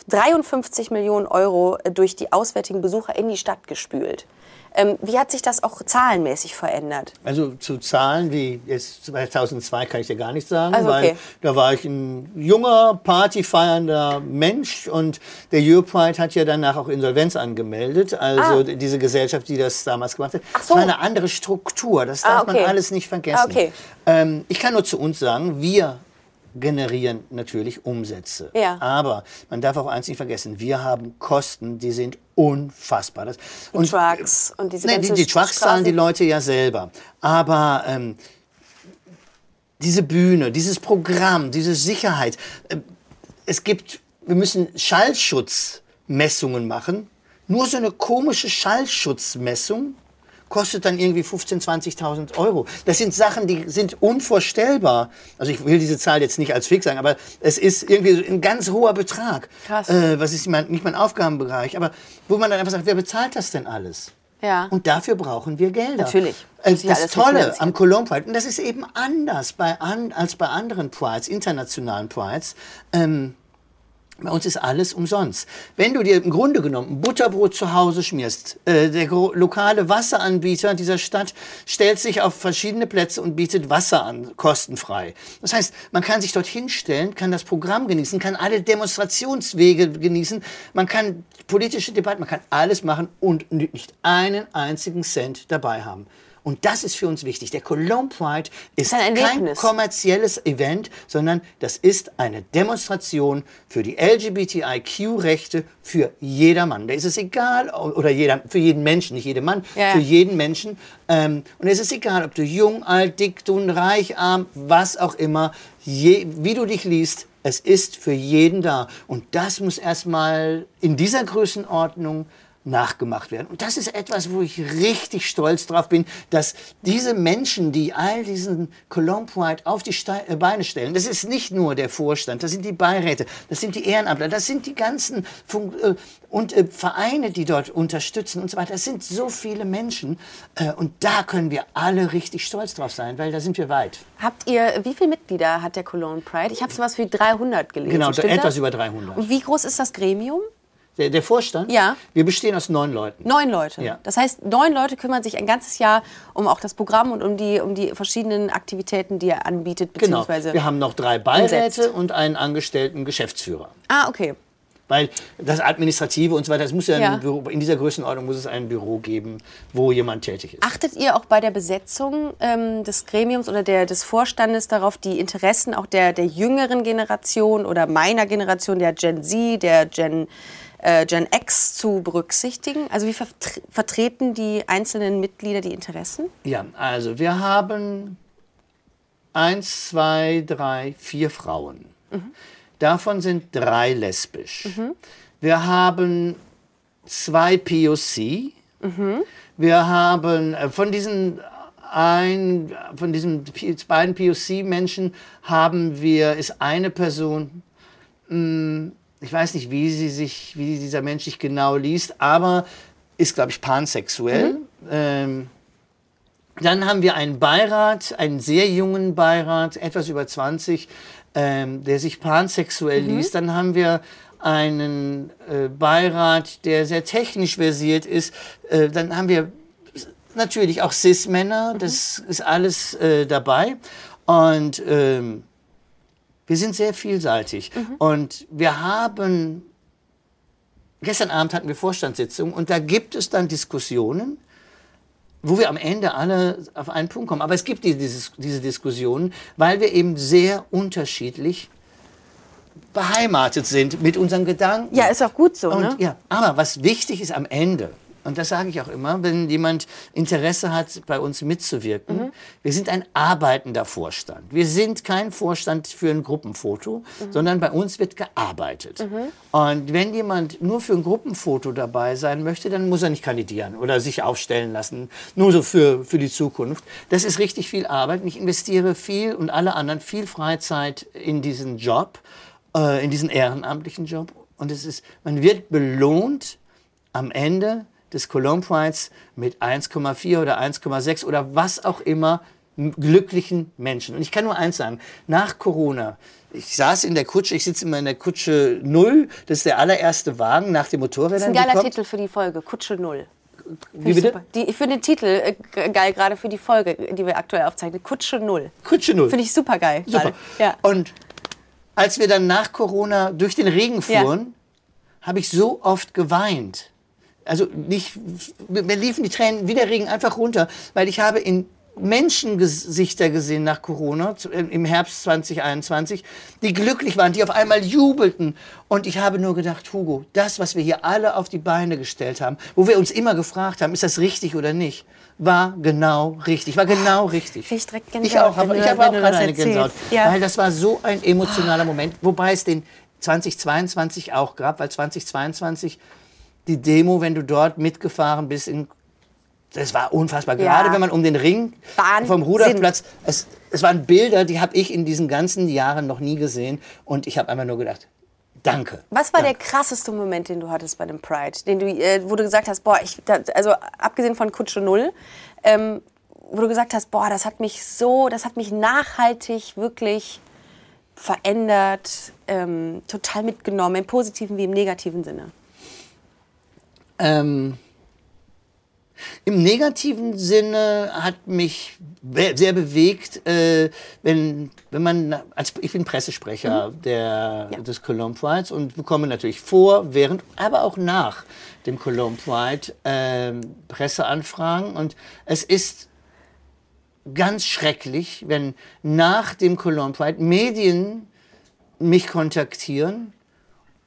53 Millionen Euro äh, durch die auswärtigen Besucher in die Stadt gespült. Ähm, wie hat sich das auch zahlenmäßig verändert? Also zu Zahlen wie jetzt 2002 kann ich dir gar nicht sagen, Also, okay. weil da war ich ein junger, partyfeiernder Mensch und der Europride hat ja danach auch Insolvenz angemeldet, also Ah. diese Gesellschaft, die das damals gemacht hat. Ach so. war eine andere Struktur, das Ah, darf okay. man alles nicht vergessen. Ah, okay. ähm, ich kann nur zu uns sagen, wir generieren natürlich Umsätze. Ja. Aber man darf auch eins nicht vergessen, wir haben Kosten, die sind unfassbar. Das, und Trucks und diese Nein, die, ganze die Trucks zahlen die Leute ja selber. Aber ähm, diese Bühne, dieses Programm, diese Sicherheit, äh, es gibt, wir müssen Schallschutzmessungen machen. Nur so eine komische Schallschutzmessung kostet dann irgendwie 15.000, 20.000 Euro. Das sind Sachen, die sind unvorstellbar. Also ich will diese Zahl jetzt nicht als fix sagen, aber es ist irgendwie ein ganz hoher Betrag. Krass. Äh, was ist mein, nicht mein Aufgabenbereich, aber wo man dann einfach sagt, wer bezahlt das denn alles? Ja. Und dafür brauchen wir Gelder. Natürlich. Äh, Das alles Tolle am Cologne Pride, und das ist eben anders bei an, als bei anderen Prides, internationalen Prides, ähm, bei uns ist alles umsonst. Wenn du dir im Grunde genommen ein Butterbrot zu Hause schmierst, äh, der lokale Wasseranbieter dieser Stadt stellt sich auf verschiedene Plätze und bietet Wasser an, kostenfrei. Das heißt, man kann sich dorthin stellen, kann das Programm genießen, kann alle Demonstrationswege genießen, man kann politische Debatten, man kann alles machen und nicht einen einzigen Cent dabei haben. Und das ist für uns wichtig. Der Cologne Pride ist ein kein kommerzielles Event, sondern das ist eine Demonstration für die LGBTIQ-Rechte für jedermann. Da ist es egal, oder jeder, für jeden Menschen, nicht jedem Mann, ja. für jeden Menschen. Ähm, und es ist egal, ob du jung, alt, dick, dünn, reich, arm, was auch immer, je, wie du dich liest, es ist für jeden da. Und das muss erstmal in dieser Größenordnung nachgemacht werden. Und das ist etwas, wo ich richtig stolz drauf bin, dass diese Menschen, die all diesen Cologne Pride auf die Ste äh, Beine stellen, das ist nicht nur der Vorstand, das sind die Beiräte, das sind die Ehrenamtler, das sind die ganzen Fun äh, und äh, Vereine, die dort unterstützen und so weiter. Das sind so viele Menschen äh, und da können wir alle richtig stolz drauf sein, weil da sind wir weit. Habt ihr, wie viele Mitglieder hat der Cologne Pride? Ich habe sowas wie 300 gelesen. Genau, etwas das? über 300. Und wie groß ist das Gremium? Der, der Vorstand? Ja. Wir bestehen aus neun Leuten. Neun Leute. Ja. Das heißt, neun Leute kümmern sich ein ganzes Jahr um auch das Programm und um die, um die verschiedenen Aktivitäten, die er anbietet, Genau. Wir haben noch drei Beiräte umsetzt. und einen angestellten Geschäftsführer. ah, okay. Weil das Administrative und so weiter, das muss ja, Ja. Ein Büro, in dieser Größenordnung muss es ein Büro geben, wo jemand tätig ist. Achtet ihr auch bei der Besetzung ähm, des Gremiums oder der, des Vorstandes darauf, die Interessen auch der, der jüngeren Generation oder meiner Generation, der Gen Z, der Gen, äh, Gen X zu berücksichtigen? Also wie vertre vertreten die einzelnen Mitglieder die Interessen? Ja, also wir haben eins, zwei, drei, vier Frauen. Davon sind drei lesbisch. Wir haben zwei POC. Wir haben äh, von diesen ein, von diesen beiden POC-Menschen haben wir, ist eine Person, mh, ich weiß nicht, wie sie sich, wie dieser Mensch sich genau liest, aber ist, glaube ich, pansexuell. Ähm, dann haben wir einen Beirat, einen sehr jungen Beirat, etwas über 20, ähm, der sich pansexuell liest. Dann haben wir einen äh, Beirat, der sehr technisch versiert ist. Äh, dann haben wir natürlich auch Cis-Männer, das ist alles äh, dabei. Und ähm, wir sind sehr vielseitig. Und wir haben, gestern Abend hatten wir Vorstandssitzung und da gibt es dann Diskussionen, wo wir am Ende alle auf einen Punkt kommen. Aber es gibt die- dieses, diese Diskussionen, weil wir eben sehr unterschiedlich beheimatet sind mit unseren Gedanken. Ja, ist auch gut so, Und, ne? ja, aber was wichtig ist am Ende, und das sage ich auch immer, wenn jemand Interesse hat, bei uns mitzuwirken, Mhm. wir sind ein arbeitender Vorstand. Wir sind kein Vorstand für ein Gruppenfoto, Mhm. sondern bei uns wird gearbeitet. Und wenn jemand nur für ein Gruppenfoto dabei sein möchte, dann muss er nicht kandidieren oder sich aufstellen lassen, nur so für, für die Zukunft. Das ist richtig viel Arbeit. Ich investiere viel und alle anderen viel Freizeit in diesen Job, äh, in diesen ehrenamtlichen Job. Und es ist, man wird belohnt am Ende des Cologne Prides mit 1,4 oder 1,6 oder was auch immer glücklichen Menschen. Und ich kann nur eins sagen, nach Corona, ich saß in der Kutsche, ich sitze immer in der Kutsche Null, das ist der allererste Wagen nach den Motorrädern. Das ist ein geiler kommt. Titel für die Folge, Kutsche Null. Wie bitte? Die, ich finde den Titel äh, geil, gerade für die Folge, die wir aktuell aufzeichnen. Kutsche Null. Kutsche Null. Finde ich super geil. Super. Ja. Und als wir dann nach Corona durch den Regen Ja. fuhren, habe ich so oft geweint. Also nicht, mir liefen die Tränen wie der Regen einfach runter, weil ich habe in Menschengesichter gesehen nach Corona äh, im Herbst 2021, die glücklich waren, die auf einmal jubelten. Und ich habe nur gedacht, Hugo, das, was wir hier alle auf die Beine gestellt haben, wo wir uns immer gefragt haben, ist das richtig oder nicht, war genau richtig, war genau richtig. Ich direkt Ich auch, aber ich habe auch gerade eine. Gänsehaut, Ja. weil das war so ein emotionaler Moment, wobei es den 2022 auch gab, weil 2022 die Demo, wenn du dort mitgefahren bist, in, das war unfassbar. Ja. Gerade wenn man um den Ring Wahnsinn. vom Ruderplatz, es, es waren Bilder, die habe ich in diesen ganzen Jahren noch nie gesehen und ich habe einfach nur gedacht, danke. Was war danke. der krasseste Moment, den du hattest bei dem Pride? Den du, äh, wo du gesagt hast, boah, ich, da, also abgesehen von Kutsche Null, ähm, wo du gesagt hast, boah, das hat mich so, das hat mich nachhaltig wirklich verändert, ähm, total mitgenommen, im positiven wie im negativen Sinne. Ähm, Im negativen Sinne hat mich be- sehr bewegt, äh, wenn, wenn man, als, ich bin Pressesprecher der, Ja. des Cologne Prides und bekomme natürlich vor, während, aber auch nach dem Cologne Pride ähm, Presseanfragen und es ist ganz schrecklich, wenn nach dem Cologne Pride Medien mich kontaktieren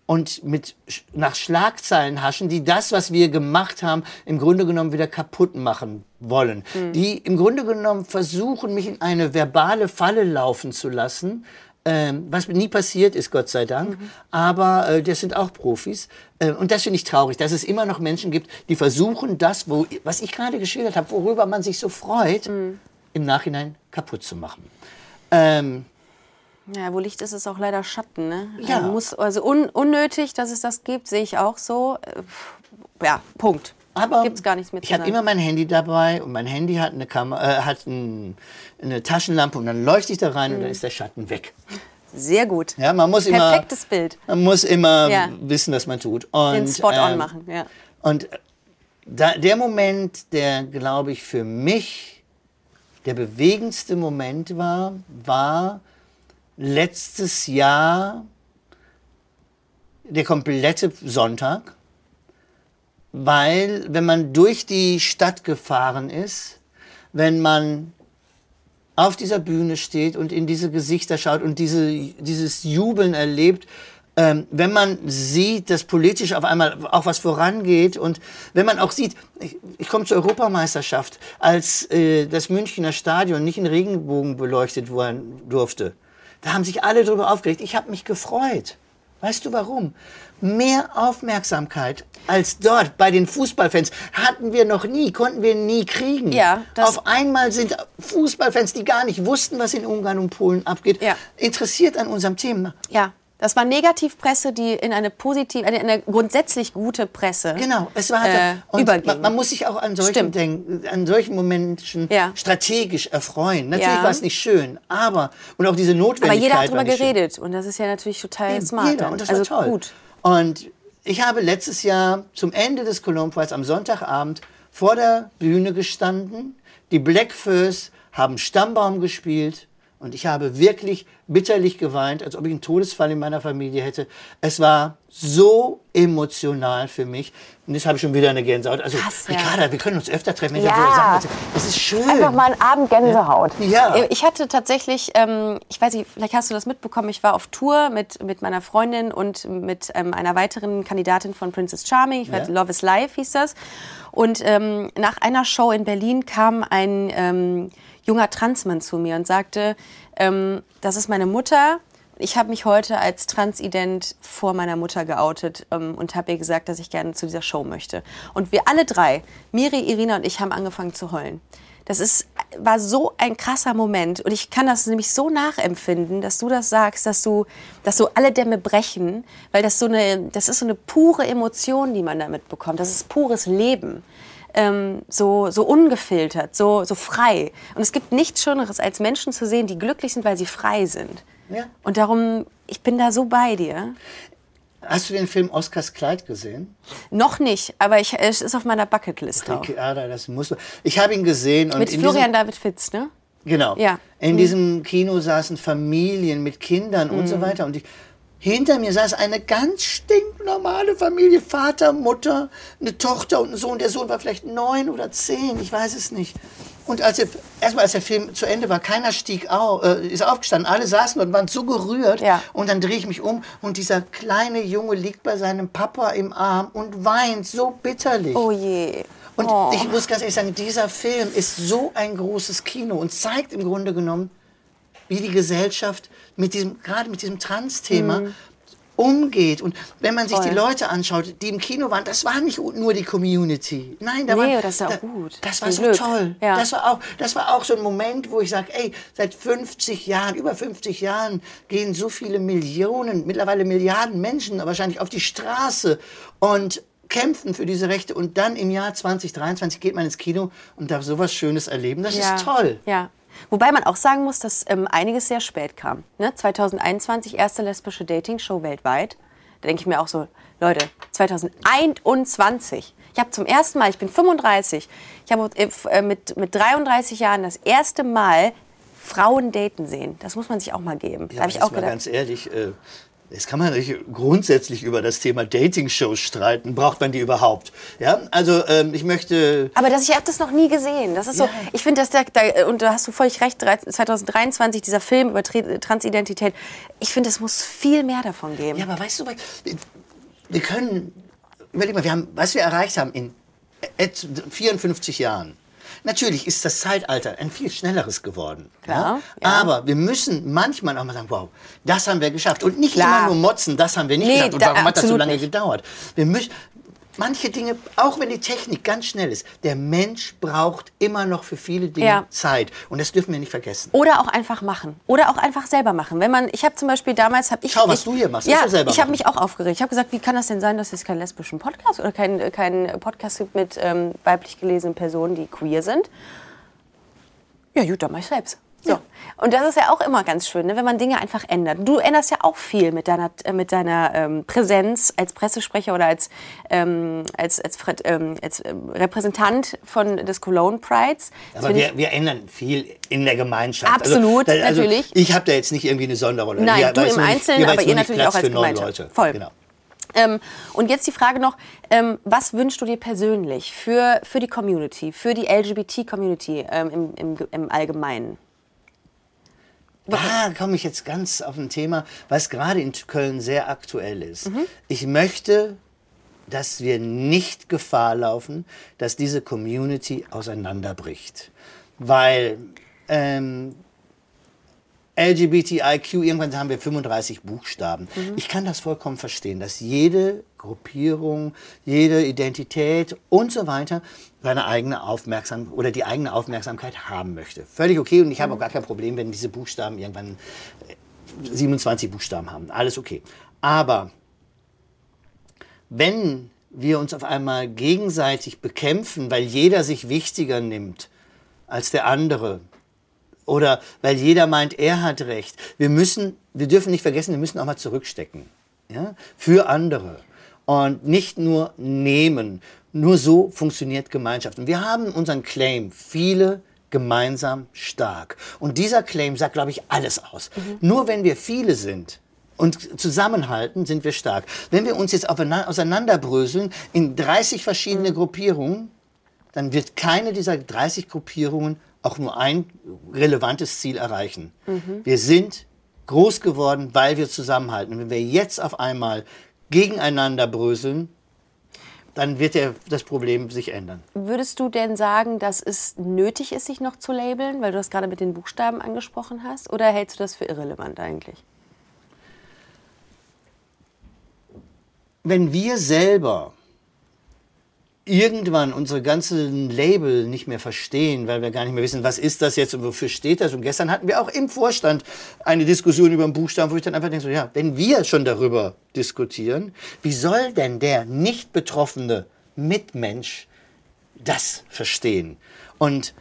und mit nach Schlagzeilen haschen, die das, was wir gemacht haben, im Grunde genommen wieder kaputt machen wollen. Die im Grunde genommen versuchen, mich in eine verbale Falle laufen zu lassen. Ähm, was nie passiert ist, Gott sei Dank. Aber äh, das sind auch Profis. Äh, und das finde ich traurig, dass es immer noch Menschen gibt, die versuchen, das, wo, was ich gerade geschildert habe, worüber man sich so freut, im Nachhinein kaputt zu machen. Ähm, Ja, wo Licht ist, ist auch leider Schatten. Ne? Ja. Äh, Muss, also un, unnötig, dass es das gibt, sehe ich auch so. Äh, Ja, Punkt. Aber Gibt's gar nichts mehr ich habe immer mein Handy dabei und mein Handy hat eine Kamera, äh, hat ein, eine Taschenlampe und dann leuchte ich da rein und dann ist der Schatten weg. Sehr gut. Ja, man muss immer, Perfektes Bild. man muss immer Ja. wissen, was man tut. Und, Den Spot on ähm, machen. Ja. Und da, der Moment, der, glaube ich, für mich der bewegendste Moment war, war letztes Jahr der komplette Sonntag, weil wenn man durch die Stadt gefahren ist, wenn man auf dieser Bühne steht und in diese Gesichter schaut und diese, dieses Jubeln erlebt, ähm, wenn man sieht, dass politisch auf einmal auch was vorangeht und wenn man auch sieht, ich, ich komme zur Europameisterschaft, als äh, das Münchner Stadion nicht in Regenbogen beleuchtet werden durfte, da haben sich alle darüber aufgeregt. Ich habe mich gefreut. Weißt du warum? Mehr Aufmerksamkeit als dort bei den Fußballfans hatten wir noch nie, konnten wir nie kriegen. Ja, Auf einmal sind Fußballfans, die gar nicht wussten, was in Ungarn und Polen abgeht, Ja. interessiert an unserem Thema. Ja. Das war Negativpresse, die in eine positive, eine, eine grundsätzlich gute Presse. Genau, es war äh, und überging. man, man muss sich auch an solchen denken, an solchen Momenten Ja. strategisch erfreuen. Natürlich Ja. war es nicht schön, aber und auch diese Notwendigkeit. Aber jeder hat drüber nicht schön. geredet und das ist ja natürlich total Eben, smart. Jeder. Und das also war toll. gut. Und ich habe letztes Jahr zum Ende des Cologne Prize am Sonntagabend vor der Bühne gestanden. Die Blackfurs haben Stammbaum gespielt und ich habe wirklich bitterlich geweint, als ob ich einen Todesfall in meiner Familie hätte. Es war so emotional für mich. Und jetzt habe ich schon wieder eine Gänsehaut. Also, Krass, ja. Ricarda, wir können uns öfter treffen. Ja. Ich das, so sagen. das ist schön. Einfach mal einen Abend Gänsehaut. Ja. Ich hatte tatsächlich, ähm, ich weiß nicht, vielleicht hast du das mitbekommen, ich war auf Tour mit, mit meiner Freundin und mit ähm, einer weiteren Kandidatin von Princess Charming. Ich war Ja. Love is Life hieß das. Und ähm, nach einer Show in Berlin kam ein ähm, junger Transmann zu mir und sagte, ähm, das ist meine Mutter. Ich habe mich heute als Transident vor meiner Mutter geoutet ähm, und habe ihr gesagt, dass ich gerne zu dieser Show möchte. Und wir alle drei, Miri, Irina und ich, haben angefangen zu heulen. Das ist, war so ein krasser Moment. Und ich kann das nämlich so nachempfinden, dass du das sagst, dass du, dass so alle Dämme brechen, weil das so eine, das ist so eine pure Emotion, die man damit bekommt. Das ist pures Leben. Ähm, so, so ungefiltert, so, so frei. Und es gibt nichts Schöneres, als Menschen zu sehen, die glücklich sind, weil sie frei sind. Ja. Und darum, ich bin da so bei dir. Hast du den Film Oscars Kleid gesehen? Noch nicht, aber ich, es ist auf meiner Bucketlist drauf. Ricarda, das muss man. Ich habe ihn gesehen und Mit in Florian diesem, David Fitz, ne? Genau. Ja. In Mhm. diesem Kino saßen Familien mit Kindern und Mhm. so weiter. Und ich, hinter mir saß eine ganz stinknormale Familie. Vater, Mutter, eine Tochter und ein Sohn. Der Sohn war vielleicht neun oder zehn, ich weiß es nicht. Und als er, erstmal als der Film zu Ende war, keiner stieg auf, äh, ist aufgestanden. Alle saßen und waren so gerührt. Ja. Und dann drehe ich mich um und dieser kleine Junge liegt bei seinem Papa im Arm und weint so bitterlich. Oh je. Und Oh. ich muss ganz ehrlich sagen, dieser Film ist so ein großes Kino und zeigt im Grunde genommen, wie die Gesellschaft mit diesem, gerade mit diesem Trans-Thema umgeht. Und wenn man sich Mhm. Voll. die Leute anschaut, die im Kino waren, das war nicht nur die Community. Nein, da Nee, war, das ja auch da, gut. Das war so Glück. toll. Ja. Das, war auch, das war auch so ein Moment, wo ich sage, ey, seit 50 Jahren, über 50 Jahren gehen so viele Millionen, mittlerweile Milliarden Menschen wahrscheinlich auf die Straße und kämpfen für diese Rechte. Und dann im Jahr 2023 geht man ins Kino und darf sowas Schönes erleben. Das ist toll. Ja. Wobei man auch sagen muss, dass ähm, einiges sehr spät kam. Ne? 2021 erste lesbische Dating-Show weltweit. Da denke ich mir auch so, Leute, 2021. Ich habe zum ersten Mal, ich bin 35, ich habe äh, äh, mit, mit 33 Jahren das erste Mal Frauen daten sehen. Das muss man sich auch mal geben. da habe ich auch mal gedacht, ganz ehrlich, äh, jetzt kann man nicht grundsätzlich über das Thema Dating-Shows streiten. Braucht man die überhaupt? Ja, also ähm, ich möchte Aber das, ich habe das noch nie gesehen. Das ist so, Ja. ich finde, dass der, da, und da hast du völlig recht, 2023, dieser Film über Tri- Transidentität, ich finde, es muss viel mehr davon geben. Ja, aber weißt du, wir- wir können, überleg mal, wir haben, was wir erreicht haben in et- 54 Jahren. Natürlich ist das Zeitalter ein viel schnelleres geworden. Klar, ja? ja. Aber wir müssen manchmal auch mal sagen, wow, das haben wir geschafft. Und nicht Klar. immer nur motzen, das haben wir nicht Nee, geschafft. Und da- warum hat das so lange nicht. gedauert? Wir müssen, manche Dinge, auch wenn die Technik ganz schnell ist, der Mensch braucht immer noch für viele Dinge Ja. Zeit. Und das dürfen wir nicht vergessen. Oder auch einfach machen. Oder auch einfach selber machen. Wenn man, ich habe zum Beispiel damals, habe ich, Schau, was ich, du hier machst. Ja, selber ich habe mich auch aufgeregt. Ich habe gesagt, wie kann das denn sein, dass es keinen lesbischen Podcast oder keinen kein Podcast gibt mit ähm, weiblich gelesenen Personen, die queer sind? Ja, gut, dann mach ich selbst. So. Und das ist ja auch immer ganz schön, ne, wenn man Dinge einfach ändert. Du änderst ja auch viel mit deiner, äh, mit deiner ähm, Präsenz als Pressesprecher oder als, ähm, als, als, Fred- ähm, als ähm, Repräsentant von, des Cologne Prides. Das Aber wir, wir ändern viel in der Gemeinschaft. Absolut, also, also natürlich. Ich habe da jetzt nicht irgendwie eine Sonderrolle. Nein, Hier du im nicht- Einzelnen, war aber ihr nicht natürlich Platz auch als Gemeinschaft. Leute. Voll. Genau. Ähm, und jetzt die Frage noch, ähm, was wünschst du dir persönlich für, für die Community, für die LGBT-Community ähm, im, im, im Allgemeinen? Da komme ich jetzt ganz auf ein Thema, was gerade in Köln sehr aktuell ist. Mhm. Ich möchte, dass wir nicht Gefahr laufen, dass diese Community auseinanderbricht. Weil ähm, LGBTIQ, irgendwann haben wir 35 Buchstaben. Mhm. Ich kann das vollkommen verstehen, dass jede Gruppierung, jede Identität und so weiter seine eigene Aufmerksamkeit oder die eigene Aufmerksamkeit haben möchte. Völlig okay und ich habe auch gar kein Problem, wenn diese Buchstaben irgendwann äh, 27 Buchstaben haben. Alles okay. Aber wenn wir uns auf einmal gegenseitig bekämpfen, weil jeder sich wichtiger nimmt als der andere oder weil jeder meint, er hat recht. Wir müssen, wir dürfen nicht vergessen, wir müssen auch mal zurückstecken. Ja? Für andere. Und nicht nur nehmen. Nur so funktioniert Gemeinschaft. Und wir haben unseren Claim, viele gemeinsam stark. Und dieser Claim sagt, glaube ich, alles aus. Nur wenn wir viele sind, und zusammenhalten, sind wir stark. Wenn wir uns jetzt auseinanderbröseln in 30 verschiedene Gruppierungen, dann wird keine dieser 30 Gruppierungen auch nur ein relevantes Ziel erreichen. Wir sind groß geworden, weil wir zusammenhalten. Und wenn wir jetzt auf einmal gegeneinander bröseln, dann wird der, das Problem sich ändern. Würdest du denn sagen, dass es nötig ist, sich noch zu labeln, weil du das gerade mit den Buchstaben angesprochen hast? Oder hältst du das für irrelevant eigentlich? wenn wir selber irgendwann unsere ganzen Label nicht mehr verstehen, weil wir gar nicht mehr wissen, was ist das jetzt und wofür steht das. Und gestern hatten wir auch im Vorstand eine Diskussion über einen Buchstaben, wo ich dann einfach denke, so, ja, wenn wir schon darüber diskutieren, wie soll denn der nicht betroffene Mitmensch das verstehen? Und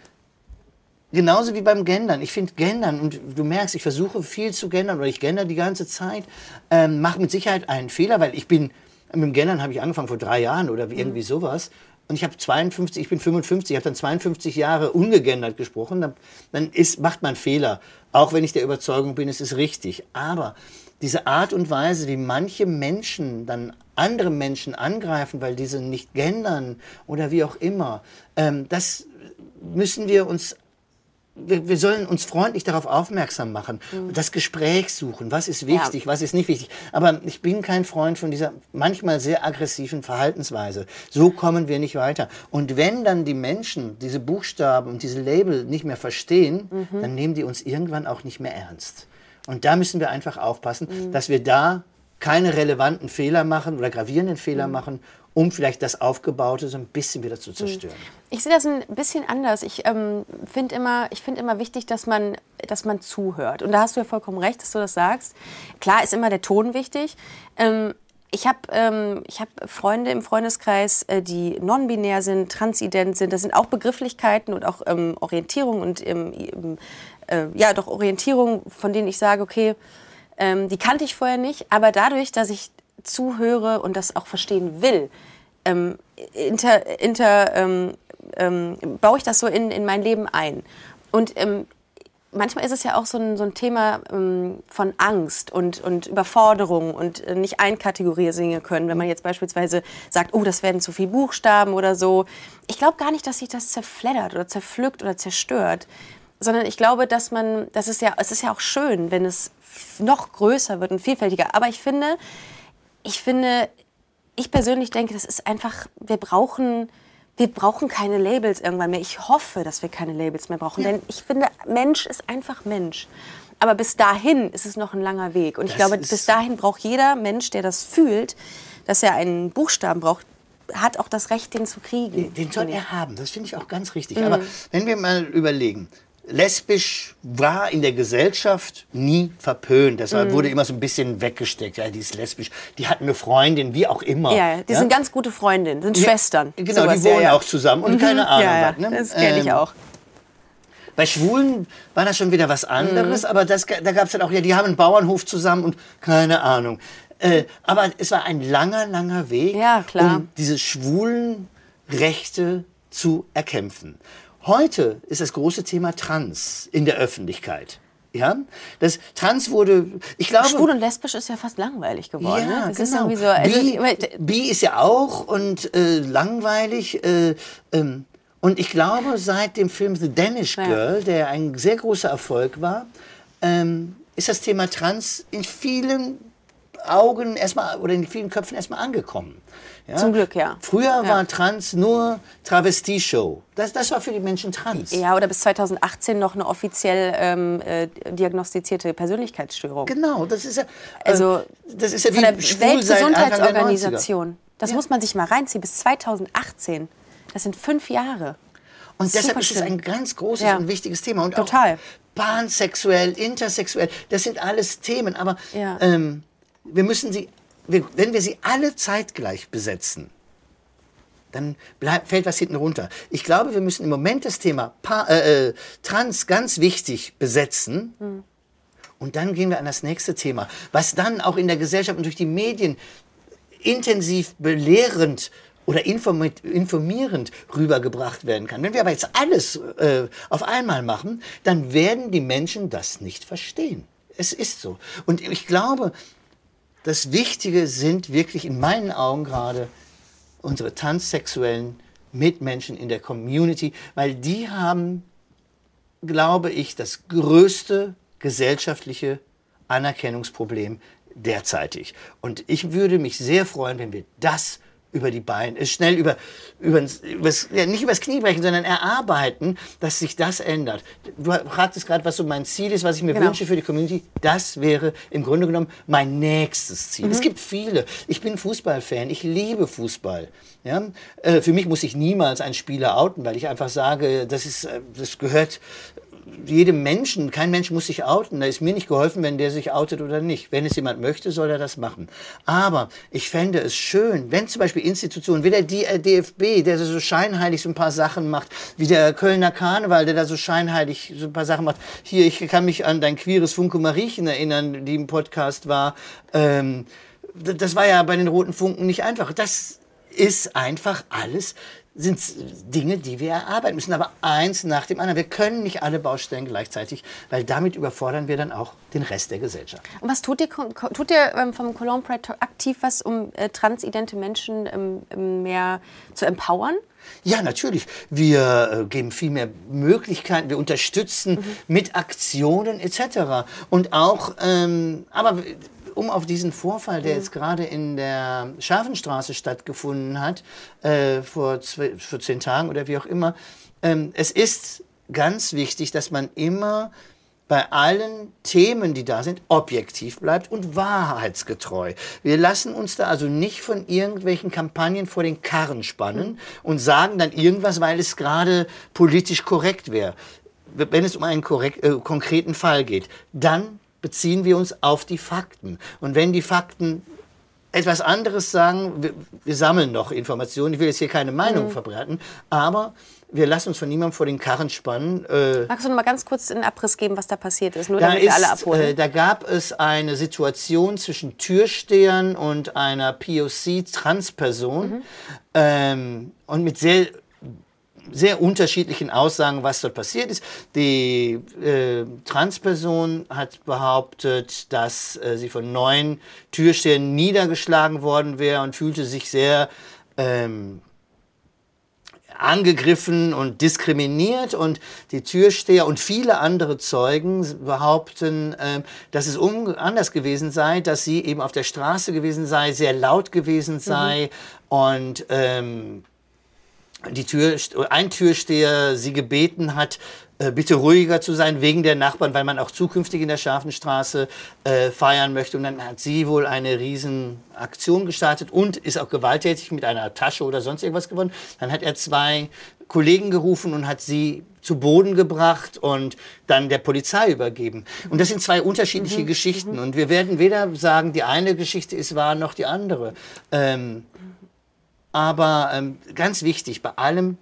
Genauso wie beim Gendern. Ich finde Gendern, und du merkst, ich versuche viel zu gendern oder ich gender die ganze Zeit, ähm, mache mit Sicherheit einen Fehler, weil ich bin, mit dem Gendern habe ich angefangen vor drei Jahren oder irgendwie sowas. Und ich habe 52, ich bin 55, ich habe dann 52 Jahre ungegendert gesprochen. Dann, dann ist, macht man Fehler. Auch wenn ich der Überzeugung bin, es ist richtig. Aber diese Art und Weise, wie manche Menschen dann andere Menschen angreifen, weil diese nicht gendern oder wie auch immer, ähm, das müssen wir uns wir, wir sollen uns freundlich darauf aufmerksam machen, das Gespräch suchen, was ist wichtig, was ist nicht wichtig. Aber ich bin kein Freund von dieser manchmal sehr aggressiven Verhaltensweise. So kommen wir nicht weiter. Und wenn dann die Menschen diese Buchstaben und diese Label nicht mehr verstehen, dann nehmen die uns irgendwann auch nicht mehr ernst. Und da müssen wir einfach aufpassen, dass wir da keine relevanten Fehler machen oder gravierenden Fehler machen, um vielleicht das Aufgebaute so ein bisschen wieder zu zerstören. Ich sehe das ein bisschen anders. Ich ähm, finde immer, ich find immer wichtig, dass man, dass man zuhört. Und da hast du ja vollkommen recht, dass du das sagst. Klar ist immer der Ton wichtig. Ähm, ich habe ähm, ich hab Freunde im Freundeskreis, äh, die non-binär sind, transident sind. Das sind auch Begrifflichkeiten und auch ähm, Orientierung und ähm, ähm, äh, ja, doch Orientierung, von denen ich sage, okay, ähm, die kannte ich vorher nicht. Aber dadurch, dass ich zuhöre und das auch verstehen will, ähm, inter, inter, ähm, ähm, baue ich das so in, in mein Leben ein. Und ähm, manchmal ist es ja auch so ein, so ein Thema ähm, von Angst und, und Überforderung und äh, nicht einkategorisieren können, wenn man jetzt beispielsweise sagt, oh, das werden zu viele Buchstaben oder so. Ich glaube gar nicht, dass sich das zerfleddert oder zerpflückt oder zerstört, sondern ich glaube, dass man, das ist ja, es ist ja auch schön, wenn es noch größer wird und vielfältiger. Aber ich finde, ich finde, ich persönlich denke, das ist einfach, wir brauchen, wir brauchen keine Labels irgendwann mehr. Ich hoffe, dass wir keine Labels mehr brauchen, denn ich finde, Mensch ist einfach Mensch. Aber bis dahin ist es noch ein langer Weg. Und ich Das glaube, ist- bis dahin braucht jeder Mensch, der das fühlt, dass er einen Buchstaben braucht, hat auch das Recht, den zu kriegen. Den soll er haben, das finde ich auch ganz richtig. Aber wenn wir mal überlegen, lesbisch war in der Gesellschaft nie verpönt. Deshalb wurde immer so ein bisschen weggesteckt. Ja, die ist lesbisch, die hat eine Freundin, wie auch immer. Ja, die sind ganz gute Freundinnen, sind Schwestern. Genau, Sowas, die wohnen ja, ja. auch zusammen und keine Ahnung ja, ja, was. Ne? Das kenne ich Ähm, auch. Bei Schwulen war das schon wieder was anderes, aber das, da gab es dann auch, ja, die haben einen Bauernhof zusammen und keine Ahnung. Äh, aber es war ein langer, langer Weg, Ja, klar. um diese schwulen Rechte zu erkämpfen. Heute ist das große Thema Trans in der Öffentlichkeit. Ja, das Trans wurde, ich glaube, Schwul und lesbisch ist ja fast langweilig geworden. ja, ne? Das ist genau. irgendwie so. Also, Bi, ist ja auch und äh, langweilig. Äh, ähm, und ich glaube, seit dem Film The Danish Ja. Girl, der ein sehr großer Erfolg war, ähm, ist das Thema Trans in vielen Augen erstmal oder in vielen Köpfen erstmal angekommen. Ja? Zum Glück, ja. Früher Ja. war Trans nur Travestie-Show. Das, das war für die Menschen Trans. ja, oder bis 2018 noch eine offiziell ähm, äh, diagnostizierte Persönlichkeitsstörung. Genau, das ist ja, äh, Also das ist ja wie Von der schwul seit Anfang der 90er. Weltgesundheitsorganisation. Das Ja. muss man sich mal reinziehen. Bis 2018. Das sind fünf Jahre. Und deshalb Super ist es ein ganz großes Ja. und wichtiges Thema. Und Total. auch pansexuell, intersexuell, das sind alles Themen. Aber Ja. ähm, wir müssen sie, wenn wir sie alle zeitgleich besetzen, dann bleib, fällt was hinten runter. Ich glaube, wir müssen im Moment das Thema pa äh, äh, Trans ganz wichtig besetzen. Und dann gehen wir an das nächste Thema, was dann auch in der Gesellschaft und durch die Medien intensiv belehrend oder informi- informierend rübergebracht werden kann. Wenn wir aber jetzt alles äh, auf einmal machen, dann werden die Menschen das nicht verstehen. Es ist so. Und ich glaube, das Wichtige sind wirklich in meinen Augen gerade unsere transsexuellen Mitmenschen in der Community, weil die haben, glaube ich, das größte gesellschaftliche Anerkennungsproblem derzeitig. Und ich würde mich sehr freuen, wenn wir das über die Beine, äh, schnell über, übers, übers, ja, nicht übers Knie brechen, sondern erarbeiten, dass sich das ändert. Du fragtest gerade, was so mein Ziel ist, was ich mir Genau. wünsche für die Community. Das wäre im Grunde genommen mein nächstes Ziel. Es gibt viele. Ich bin Fußballfan. Ich liebe Fußball. Ja? Äh, für mich muss ich niemals einen Spieler outen, weil ich einfach sage, das, ist, äh, das gehört jedem Menschen, kein Mensch muss sich outen. Da ist mir nicht geholfen, wenn der sich outet oder nicht. Wenn es jemand möchte, soll er das machen. Aber ich fände es schön, wenn zum Beispiel Institutionen wie der D- äh, DFB, der so scheinheilig so ein paar Sachen macht, wie der Kölner Karneval, der da so scheinheilig so ein paar Sachen macht. Hier, ich kann mich an dein queeres Funke Mariechen erinnern, die im Podcast war. Ähm, das war ja bei den Roten Funken nicht einfach. Das ist einfach alles sind Dinge, die wir erarbeiten müssen, aber eins nach dem anderen. Wir können nicht alle Baustellen gleichzeitig, weil damit überfordern wir dann auch den Rest der Gesellschaft. Und was tut ihr, tut ihr ähm, vom Cologne Pride aktiv was, um äh, transidente Menschen ähm, ähm, mehr zu empowern? Ja, natürlich. Wir äh, geben viel mehr Möglichkeiten, wir unterstützen mit Aktionen etc. Und auch, ähm, aber um auf diesen Vorfall, der jetzt gerade in der Schafenstraße stattgefunden hat, äh, vor, zwei, vor zehn Tagen oder wie auch immer, ähm, es ist ganz wichtig, dass man immer bei allen Themen, die da sind, objektiv bleibt und wahrheitsgetreu. Wir lassen uns da also nicht von irgendwelchen Kampagnen vor den Karren spannen und sagen dann irgendwas, weil es gerade politisch korrekt wäre. Wenn es um einen korrekt, äh, konkreten Fall geht, dann beziehen wir uns auf die Fakten. Und wenn die Fakten etwas anderes sagen, wir, wir sammeln noch Informationen, ich will jetzt hier keine Meinung verbreiten, aber wir lassen uns von niemandem vor den Karren spannen. Äh, Magst du noch mal ganz kurz einen Abriss geben, was da passiert ist? Nur da, damit wir alle ist, abholen. äh, da gab es eine Situation zwischen Türstehern und einer POC-Transperson Mhm. ähm, und mit sehr sehr unterschiedlichen Aussagen, was dort passiert ist. Die äh, Transperson hat behauptet, dass äh, sie von neun Türstehern niedergeschlagen worden wäre und fühlte sich sehr ähm, angegriffen und diskriminiert und die Türsteher und viele andere Zeugen behaupten, ähm, dass es um, anders gewesen sei, dass sie eben auf der Straße gewesen sei, sehr laut gewesen sei und ähm, die Tür, ein Türsteher sie gebeten hat, äh, bitte ruhiger zu sein wegen der Nachbarn, weil man auch zukünftig in der Schafenstraße äh, feiern möchte. Und dann hat sie wohl eine riesen Aktion gestartet und ist auch gewalttätig mit einer Tasche oder sonst irgendwas gewonnen. Dann hat er zwei Kollegen gerufen und hat sie zu Boden gebracht und dann der Polizei übergeben. Und das sind zwei unterschiedliche Geschichten. Und wir werden weder sagen, die eine Geschichte ist wahr, noch die andere. Ähm, aber ähm, ganz wichtig, bei allem,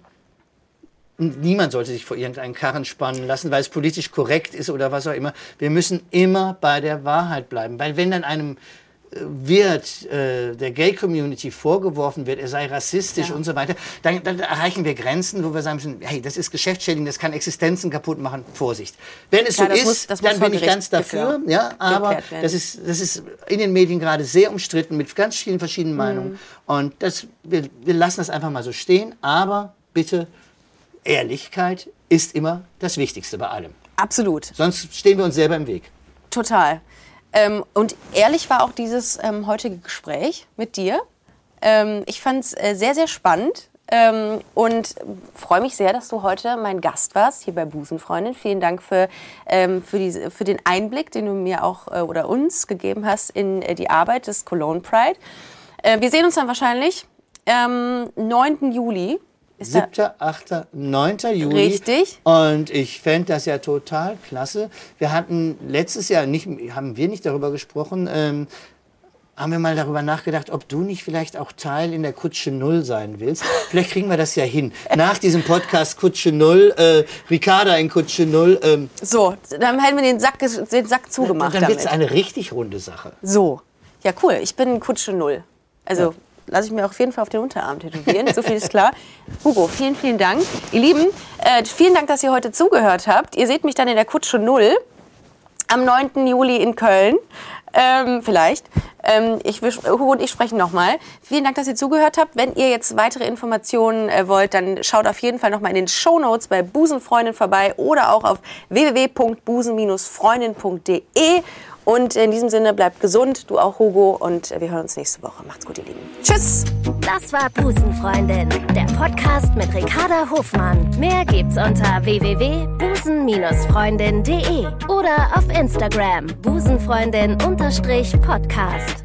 niemand sollte sich vor irgendeinen Karren spannen lassen, weil es politisch korrekt ist oder was auch immer. Wir müssen immer bei der Wahrheit bleiben. Weil wenn dann einem wird äh, der Gay-Community vorgeworfen wird, er sei rassistisch und so weiter, dann, dann erreichen wir Grenzen, wo wir sagen müssen, hey, das ist geschäftsschädigend, das kann Existenzen kaputt machen, Vorsicht. Wenn es Klar, so ist, muss- dann bin ich ganz dafür, ja, aber das ist, das ist in den Medien gerade sehr umstritten mit ganz vielen verschiedenen Mhm. Meinungen und das, wir, wir lassen das einfach mal so stehen, aber bitte, Ehrlichkeit ist immer das Wichtigste bei allem. Absolut. Sonst stehen wir uns selber im Weg. Total. Ähm, und ehrlich war auch dieses ähm, heutige Gespräch mit dir. Ähm, ich fand es äh, sehr, sehr spannend ähm, und freue mich sehr, dass du heute mein Gast warst hier bei Busenfreundin. Vielen Dank für, ähm, für, diese, für den Einblick, den du mir auch äh, oder uns gegeben hast in äh, die Arbeit des Cologne Pride. Äh, wir sehen uns dann wahrscheinlich am 9. Juli 7., 8., 9. Juli. Richtig. Und ich fände das ja total klasse. Wir hatten letztes Jahr, nicht, haben wir nicht darüber gesprochen, ähm, haben wir mal darüber nachgedacht, ob du nicht vielleicht auch Teil in der Kutsche Null sein willst. Vielleicht kriegen wir das ja hin. Nach diesem Podcast Kutsche Null, äh, Ricarda in Kutsche Null, ähm, So, dann hätten wir den Sack, den Sack zugemacht dann wird es eine richtig runde Sache. So, ja cool. Ich bin Kutsche Null. Also lasse ich mir auf jeden Fall auf den Unterarm tätowieren. so viel ist klar. Hugo, vielen, vielen Dank. Ihr Lieben, äh, vielen Dank, dass ihr heute zugehört habt. Ihr seht mich dann in der Kutsche Null am 9. Juli in Köln. Ähm, vielleicht. Ähm, ich, Hugo und ich sprechen nochmal. Vielen Dank, dass ihr zugehört habt. Wenn ihr jetzt weitere Informationen äh, wollt, dann schaut auf jeden Fall nochmal in den Shownotes bei Busenfreundin vorbei oder auch auf www.busen-freundin.de. Und in diesem Sinne bleibt gesund, du auch Hugo und wir hören uns nächste Woche. Macht's gut, ihr Lieben. Tschüss! Das war Busenfreundin, der Podcast mit Ricarda Hofmann. Mehr gibt's unter www.busen-freundin.de oder auf Instagram busenfreundin-podcast.